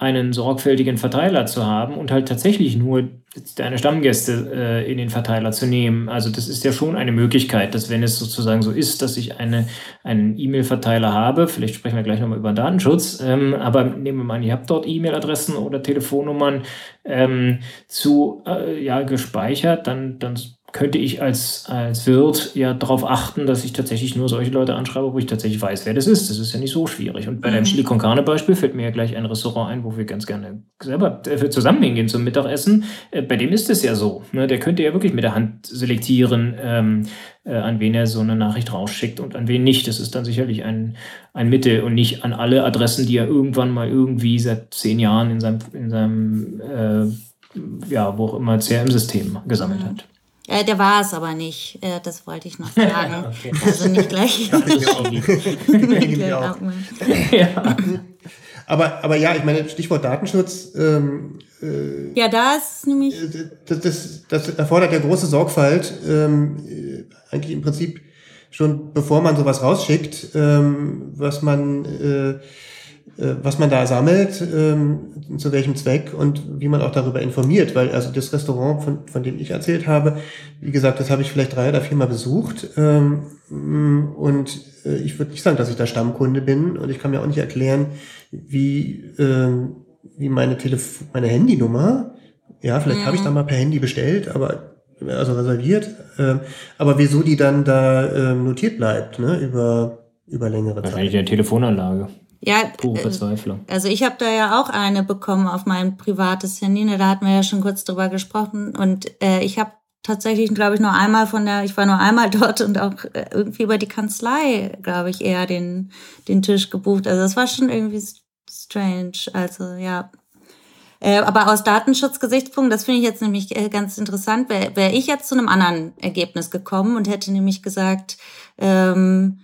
einen sorgfältigen Verteiler zu haben und halt tatsächlich nur deine Stammgäste äh, in den Verteiler zu nehmen. Also das ist ja schon eine Möglichkeit, dass wenn es sozusagen so ist, dass ich eine, einen E-Mail-Verteiler habe, vielleicht sprechen wir gleich nochmal über Datenschutz, ähm, aber nehmen wir mal an, ihr habt dort E-Mail-Adressen oder Telefonnummern ähm, zu äh, ja, gespeichert, dann, dann könnte ich als, als Wirt ja darauf achten, dass ich tatsächlich nur solche Leute anschreibe, wo ich tatsächlich weiß, wer das ist. Das ist ja nicht so schwierig. Und bei mhm. deinem Chili con Carne Beispiel fällt mir ja gleich ein Restaurant ein, wo wir ganz gerne selber äh, zusammen hingehen zum Mittagessen. Äh, bei dem ist es ja so. Ne? Der könnte ja wirklich mit der Hand selektieren, ähm, äh, an wen er so eine Nachricht rausschickt und an wen nicht. Das ist dann sicherlich ein, ein Mittel und nicht an alle Adressen, die er irgendwann mal irgendwie seit zehn Jahren in seinem, in seinem äh, ja, wo auch immer CRM-System gesammelt mhm. hat. Äh, der war es aber nicht. Äh, das wollte ich noch sagen. okay. Also nicht gleich. ja. Aber, aber ja, ich meine, Stichwort Datenschutz. Ähm, äh, ja, da ist nämlich. Äh, das, das, das erfordert ja große Sorgfalt. Ähm, äh, eigentlich im Prinzip schon bevor man sowas rausschickt, ähm, was man äh, was man da sammelt, ähm, zu welchem Zweck und wie man auch darüber informiert. Weil also das Restaurant, von, von dem ich erzählt habe, wie gesagt, das habe ich vielleicht drei oder viermal besucht. Ähm, und äh, ich würde nicht sagen, dass ich da Stammkunde bin. Und ich kann mir auch nicht erklären, wie, ähm, wie meine, Telef meine Handynummer, ja, vielleicht mhm. habe ich da mal per Handy bestellt, aber also reserviert, aber wieso die dann da notiert bleibt, ne, über, über längere Zeit. Wahrscheinlich in der Telefonanlage. Ja, Pure äh, Verzweiflung. Also ich habe da ja auch eine bekommen auf mein privates Handy. Ne, da hatten wir ja schon kurz drüber gesprochen. Und äh, ich habe tatsächlich, glaube ich, nur einmal von der, ich war nur einmal dort und auch äh, irgendwie über die Kanzlei, glaube ich, eher den, den Tisch gebucht. Also das war schon irgendwie strange. Also ja. Äh, aber aus Datenschutzgesichtspunkt, das finde ich jetzt nämlich äh, ganz interessant, wäre wär ich jetzt zu einem anderen Ergebnis gekommen und hätte nämlich gesagt, ähm,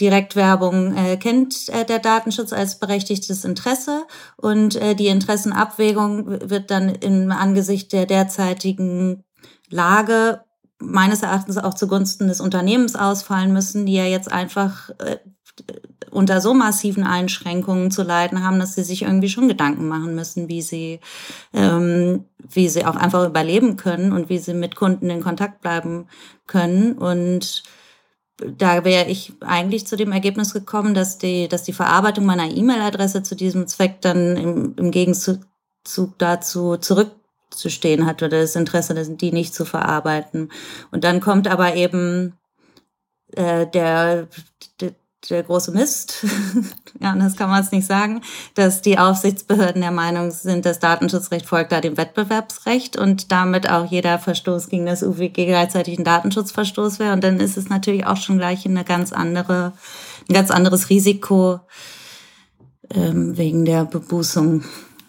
Direktwerbung äh, kennt äh, der Datenschutz als berechtigtes Interesse und äh, die Interessenabwägung wird dann im Angesicht der derzeitigen Lage meines Erachtens auch zugunsten des Unternehmens ausfallen müssen, die ja jetzt einfach äh, unter so massiven Einschränkungen zu leiden haben, dass sie sich irgendwie schon Gedanken machen müssen, wie sie, ähm, wie sie auch einfach überleben können und wie sie mit Kunden in Kontakt bleiben können. Und da wäre ich eigentlich zu dem Ergebnis gekommen, dass die, dass die Verarbeitung meiner E-Mail-Adresse zu diesem Zweck dann im, im Gegenzug dazu zurückzustehen hat oder das Interesse, die nicht zu verarbeiten. Und dann kommt aber eben äh, der, der, der große Mist, ja, das kann man es nicht sagen, dass die Aufsichtsbehörden der Meinung sind, das Datenschutzrecht folgt da dem Wettbewerbsrecht und damit auch jeder Verstoß gegen das UWG gleichzeitig ein Datenschutzverstoß wäre. Und dann ist es natürlich auch schon gleich eine ganz andere, ein ganz anderes Risiko ähm, wegen der Bebußung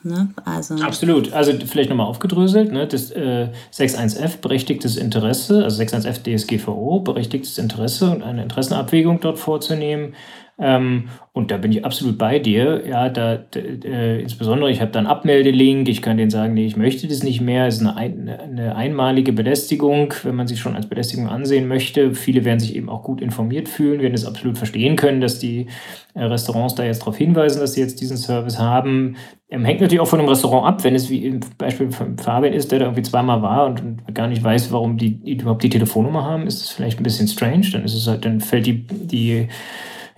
Ne? Also Absolut. Also vielleicht nochmal aufgedröselt. Ne? Das äh, 6.1f berechtigtes Interesse, also 6.1f DSGVO berechtigtes Interesse und eine Interessenabwägung dort vorzunehmen. Ähm, und da bin ich absolut bei dir. Ja, da, äh, insbesondere, ich habe da einen Abmeldelink, ich kann denen sagen, nee, ich möchte das nicht mehr. Es ist eine, ein, eine einmalige Belästigung, wenn man sich schon als Belästigung ansehen möchte. Viele werden sich eben auch gut informiert fühlen, werden es absolut verstehen können, dass die äh, Restaurants da jetzt darauf hinweisen, dass sie jetzt diesen Service haben. Ähm, hängt natürlich auch von dem Restaurant ab, wenn es wie im Beispiel von Fabian ist, der da irgendwie zweimal war und, und gar nicht weiß, warum die, die überhaupt die Telefonnummer haben, ist es vielleicht ein bisschen strange. Dann ist es halt, dann fällt die, die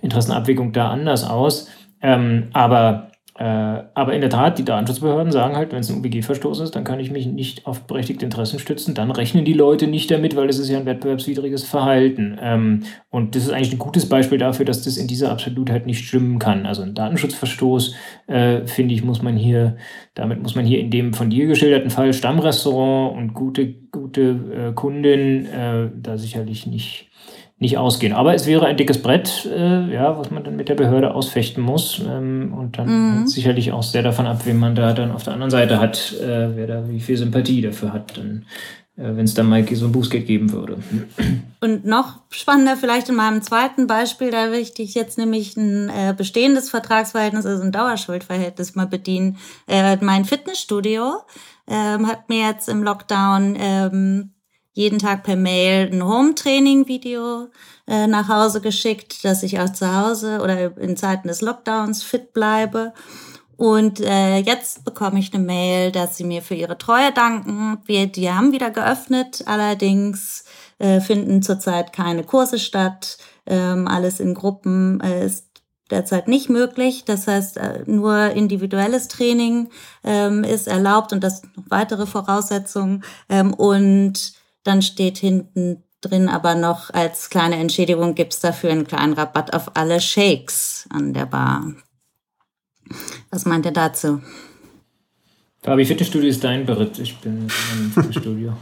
Interessenabwägung da anders aus. Ähm, aber, äh, aber in der Tat, die Datenschutzbehörden sagen halt, wenn es ein UBG-Verstoß ist, dann kann ich mich nicht auf berechtigte Interessen stützen. Dann rechnen die Leute nicht damit, weil das ist ja ein wettbewerbswidriges Verhalten. Ähm, und das ist eigentlich ein gutes Beispiel dafür, dass das in dieser Absolutheit nicht stimmen kann. Also ein Datenschutzverstoß, äh, finde ich, muss man hier, damit muss man hier in dem von dir geschilderten Fall Stammrestaurant und gute, gute äh, Kundin äh, da sicherlich nicht nicht ausgehen. Aber es wäre ein dickes Brett, äh, ja, was man dann mit der Behörde ausfechten muss. Ähm, und dann mhm. sicherlich auch sehr davon ab, wen man da dann auf der anderen Seite hat, äh, wer da wie viel Sympathie dafür hat, dann, äh, wenn es dann mal so ein Bußgeld geben würde. Und noch spannender vielleicht in meinem zweiten Beispiel, da möchte ich jetzt nämlich ein äh, bestehendes Vertragsverhältnis, also ein Dauerschuldverhältnis mal bedienen. Äh, mein Fitnessstudio ähm, hat mir jetzt im Lockdown ähm, jeden Tag per Mail ein Home-Training-Video äh, nach Hause geschickt, dass ich auch zu Hause oder in Zeiten des Lockdowns fit bleibe. Und äh, jetzt bekomme ich eine Mail, dass sie mir für ihre Treue danken. Wir, die haben wieder geöffnet, allerdings äh, finden zurzeit keine Kurse statt. Ähm, alles in Gruppen äh, ist derzeit nicht möglich. Das heißt, äh, nur individuelles Training ähm, ist erlaubt und das noch weitere Voraussetzungen. Ähm, und dann steht hinten drin aber noch als kleine Entschädigung gibt es dafür einen kleinen Rabatt auf alle Shakes an der Bar. Was meint ihr dazu? Fabi, Fitnessstudio ist dein Beritt. Ich bin im Fitnessstudio.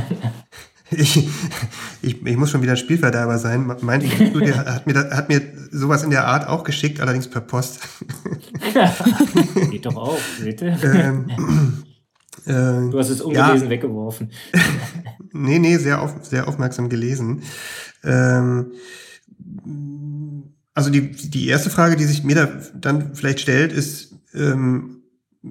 ich, ich, ich muss schon wieder Spielverderber sein. Mein Fitnessstudio hat mir, hat mir sowas in der Art auch geschickt, allerdings per Post. Geht doch auch, bitte. Ähm, äh, du hast es ungelesen ja, weggeworfen. nee, nee, sehr, auf, sehr aufmerksam gelesen. Ähm, also die, die erste Frage, die sich mir da dann vielleicht stellt, ist, ähm,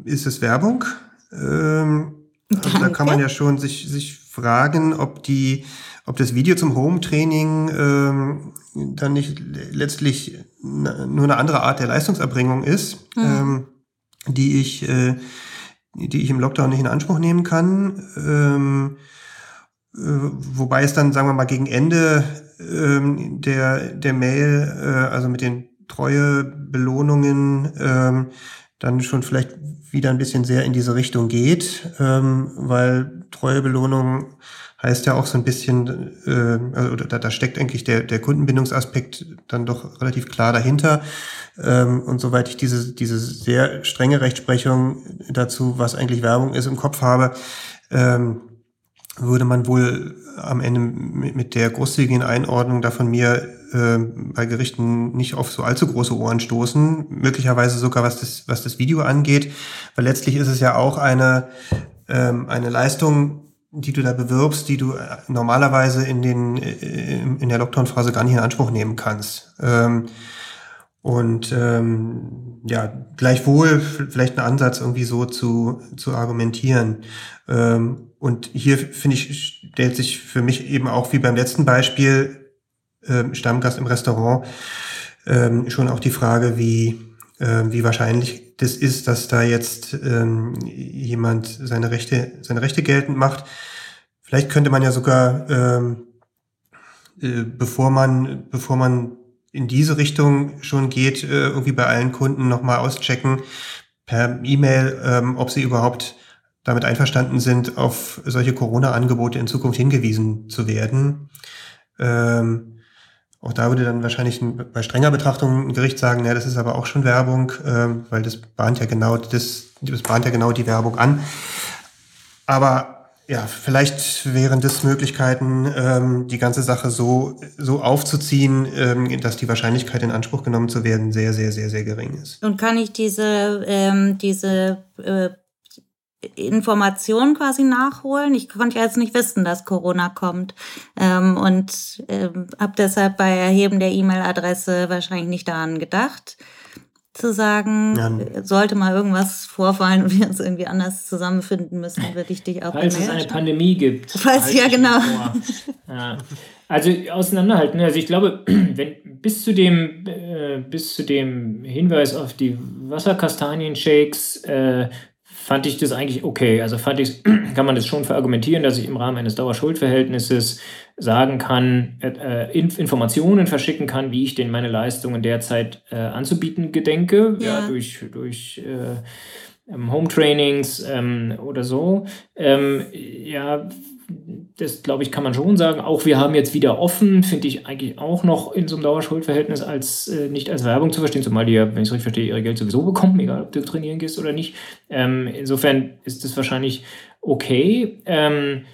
ist es Werbung? Ähm, also da kann man ja schon sich, sich fragen, ob die, ob das Video zum Home-Training ähm, dann nicht letztlich nur eine andere Art der Leistungserbringung ist, mhm. ähm, die ich äh, die ich im Lockdown nicht in Anspruch nehmen kann. Ähm, äh, wobei es dann, sagen wir mal, gegen Ende ähm, der, der Mail, äh, also mit den Treuebelohnungen, ähm, dann schon vielleicht wieder ein bisschen sehr in diese Richtung geht, ähm, weil Treuebelohnung heißt ja auch so ein bisschen, äh, also da, da steckt eigentlich der, der Kundenbindungsaspekt dann doch relativ klar dahinter. Ähm, und soweit ich diese, diese sehr strenge Rechtsprechung dazu, was eigentlich Werbung ist, im Kopf habe, ähm, würde man wohl am Ende mit, der großzügigen Einordnung da von mir äh, bei Gerichten nicht auf so allzu große Ohren stoßen, möglicherweise sogar was das, was das Video angeht, weil letztlich ist es ja auch eine, ähm, eine Leistung, die du da bewirbst, die du äh, normalerweise in den äh, in der Lockdown-Phase gar nicht in Anspruch nehmen kannst. Ähm, und ähm, ja, gleichwohl vielleicht ein Ansatz, irgendwie so zu, zu argumentieren. Ähm, und hier, finde ich, stellt sich für mich eben auch wie beim letzten Beispiel, ähm, Stammgast im Restaurant, ähm, schon auch die Frage, wie, äh, wie wahrscheinlich das ist, dass da jetzt ähm, jemand seine Rechte, seine Rechte geltend macht. Vielleicht könnte man ja sogar, ähm, äh, bevor man, bevor man in diese Richtung schon geht, äh, irgendwie bei allen Kunden nochmal auschecken per E-Mail, ähm, ob sie überhaupt damit einverstanden sind, auf solche Corona-Angebote in Zukunft hingewiesen zu werden. Ähm, auch da würde dann wahrscheinlich ein, bei strenger Betrachtung ein Gericht sagen, ja, das ist aber auch schon Werbung, ähm, weil das bahnt ja genau das, das bahnt ja genau die Werbung an. Aber ja, vielleicht wären das Möglichkeiten, ähm, die ganze Sache so, so aufzuziehen, ähm, dass die Wahrscheinlichkeit in Anspruch genommen zu werden sehr, sehr, sehr, sehr gering ist. Und kann ich diese, ähm, diese äh, Informationen quasi nachholen? Ich konnte ja jetzt nicht wissen, dass Corona kommt ähm, und ähm, habe deshalb bei Erheben der E-Mail-Adresse wahrscheinlich nicht daran gedacht zu sagen, ja. sollte mal irgendwas vorfallen und wir uns irgendwie anders zusammenfinden müssen, würde ich dich auch Falls es eine Pandemie gibt. Falls, ja, genau. Ja. Also auseinanderhalten. Also ich glaube, wenn bis zu dem, äh, bis zu dem Hinweis auf die Wasserkastanien-Shakes äh, fand ich das eigentlich okay. Also fand ich, kann man das schon verargumentieren, dass ich im Rahmen eines Dauerschuldverhältnisses sagen kann, äh, Informationen verschicken kann, wie ich denn meine Leistungen derzeit äh, anzubieten gedenke, ja, ja durch, durch äh, ähm, Home Trainings ähm, oder so. Ähm, ja, das glaube ich, kann man schon sagen. Auch wir haben jetzt wieder offen, finde ich eigentlich auch noch in so einem Dauerschuldverhältnis als äh, nicht als Werbung zu verstehen, zumal die ja, wenn ich es richtig verstehe, ihre Geld sowieso bekommen, egal ob du trainieren gehst oder nicht. Ähm, insofern ist das wahrscheinlich okay. Ähm,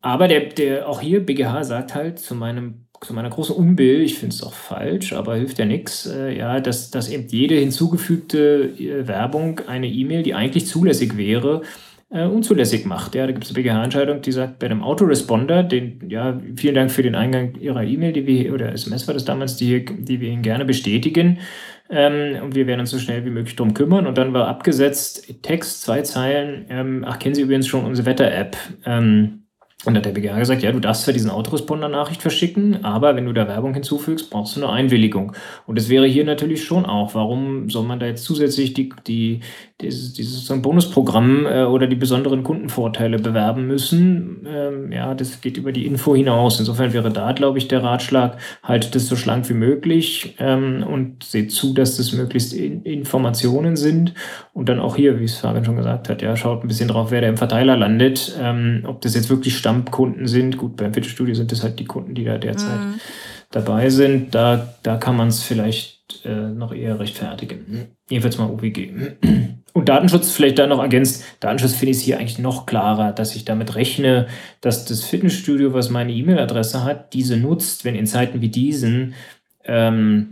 aber der, der auch hier BGH sagt halt zu meinem zu meiner großen Unbill, ich finde es auch falsch, aber hilft ja nichts, äh, ja, dass, dass eben jede hinzugefügte äh, Werbung eine E-Mail, die eigentlich zulässig wäre, äh, unzulässig macht. Ja, da gibt es eine BGH-Entscheidung, die sagt, bei einem Autoresponder, den, ja, vielen Dank für den Eingang Ihrer E-Mail, die wir, oder SMS war das damals, die, die wir Ihnen gerne bestätigen. Ähm, und wir werden uns so schnell wie möglich darum kümmern. Und dann war abgesetzt Text, zwei Zeilen. Ähm, ach, kennen Sie übrigens schon unsere Wetter-App? Ähm, und hat der BGH gesagt, ja, du darfst zwar diesen Autoresponder-Nachricht verschicken, aber wenn du da Werbung hinzufügst, brauchst du eine Einwilligung. Und das wäre hier natürlich schon auch. Warum soll man da jetzt zusätzlich die, die, dieses, dieses Bonusprogramm äh, oder die besonderen Kundenvorteile bewerben müssen. Ähm, ja, das geht über die Info hinaus. Insofern wäre da, glaube ich, der Ratschlag, haltet es so schlank wie möglich ähm, und seht zu, dass das möglichst in Informationen sind. Und dann auch hier, wie es Fabian schon gesagt hat, ja, schaut ein bisschen drauf, wer da im Verteiler landet. Ähm, ob das jetzt wirklich Stammkunden sind. Gut, beim Fitnessstudio sind das halt die Kunden, die da derzeit mhm. dabei sind. Da, da kann man es vielleicht äh, noch eher rechtfertigen. Jedenfalls mal OWG. Und Datenschutz vielleicht da noch ergänzt. Datenschutz finde ich es hier eigentlich noch klarer, dass ich damit rechne, dass das Fitnessstudio, was meine E-Mail-Adresse hat, diese nutzt, wenn in Zeiten wie diesen ähm,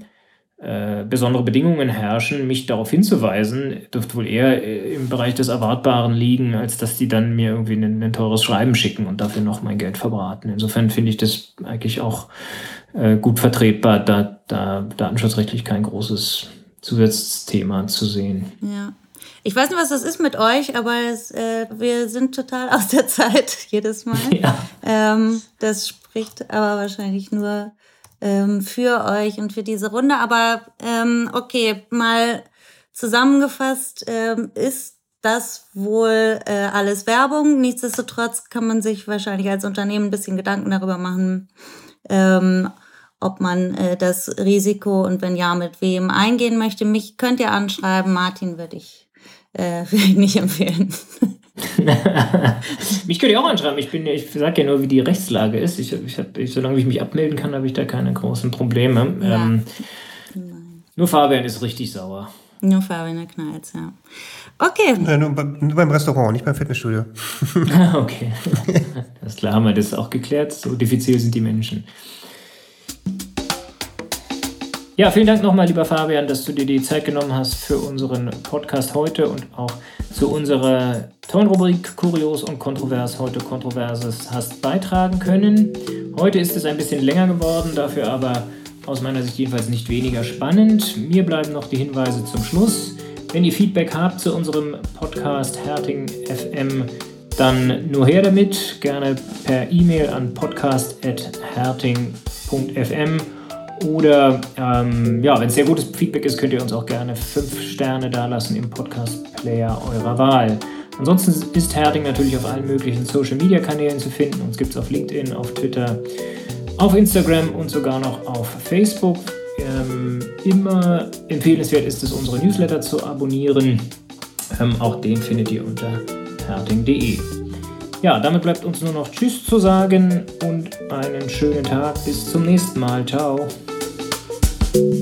äh, besondere Bedingungen herrschen, mich darauf hinzuweisen, dürfte wohl eher äh, im Bereich des Erwartbaren liegen, als dass die dann mir irgendwie ein, ein teures Schreiben schicken und dafür noch mein Geld verbraten. Insofern finde ich das eigentlich auch äh, gut vertretbar, da, da datenschutzrechtlich kein großes Zusatzthema zu sehen. Ja. Ich weiß nicht, was das ist mit euch, aber es, äh, wir sind total aus der Zeit jedes Mal. Ja. Ähm, das spricht aber wahrscheinlich nur ähm, für euch und für diese Runde. Aber ähm, okay, mal zusammengefasst ähm, ist das wohl äh, alles Werbung. Nichtsdestotrotz kann man sich wahrscheinlich als Unternehmen ein bisschen Gedanken darüber machen, ähm, ob man äh, das Risiko und wenn ja, mit wem eingehen möchte. Mich könnt ihr anschreiben. Martin würde ich äh, würde ich nicht empfehlen. mich könnt ihr auch anschreiben. Ich, bin, ich sage ja nur, wie die Rechtslage ist. Ich, ich hab, ich, solange ich mich abmelden kann, habe ich da keine großen Probleme. Ja. Ähm, nur Fabian ist richtig sauer. Nur Fabian, der knallt, ja. Okay. Ja, nur, nur, beim Restaurant, nicht beim Fitnessstudio. okay. Das ist klar, haben wir das auch geklärt. So diffizil sind die Menschen. Ja, vielen Dank nochmal, lieber Fabian, dass du dir die Zeit genommen hast für unseren Podcast heute und auch zu unserer tollen Kurios und Kontrovers, heute Kontroverses hast beitragen können. Heute ist es ein bisschen länger geworden, dafür aber aus meiner Sicht jedenfalls nicht weniger spannend. Mir bleiben noch die Hinweise zum Schluss. Wenn ihr Feedback habt zu unserem Podcast Herting FM, dann nur her damit, gerne per E-Mail an podcast.herting.fm Oder ähm, ja, wenn es sehr gutes Feedback ist, könnt ihr uns auch gerne 5 Sterne dalassen im Podcast-Player eurer Wahl. Ansonsten ist Herding natürlich auf allen möglichen Social-Media-Kanälen zu finden. Uns gibt es auf LinkedIn, auf Twitter, auf Instagram und sogar noch auf Facebook. Ähm, immer empfehlenswert ist es, unsere Newsletter zu abonnieren. Ähm, auch den findet ihr unter herding.de. Ja, damit bleibt uns nur noch Tschüss zu sagen und einen schönen Tag. Bis zum nächsten Mal. Ciao. Thank you.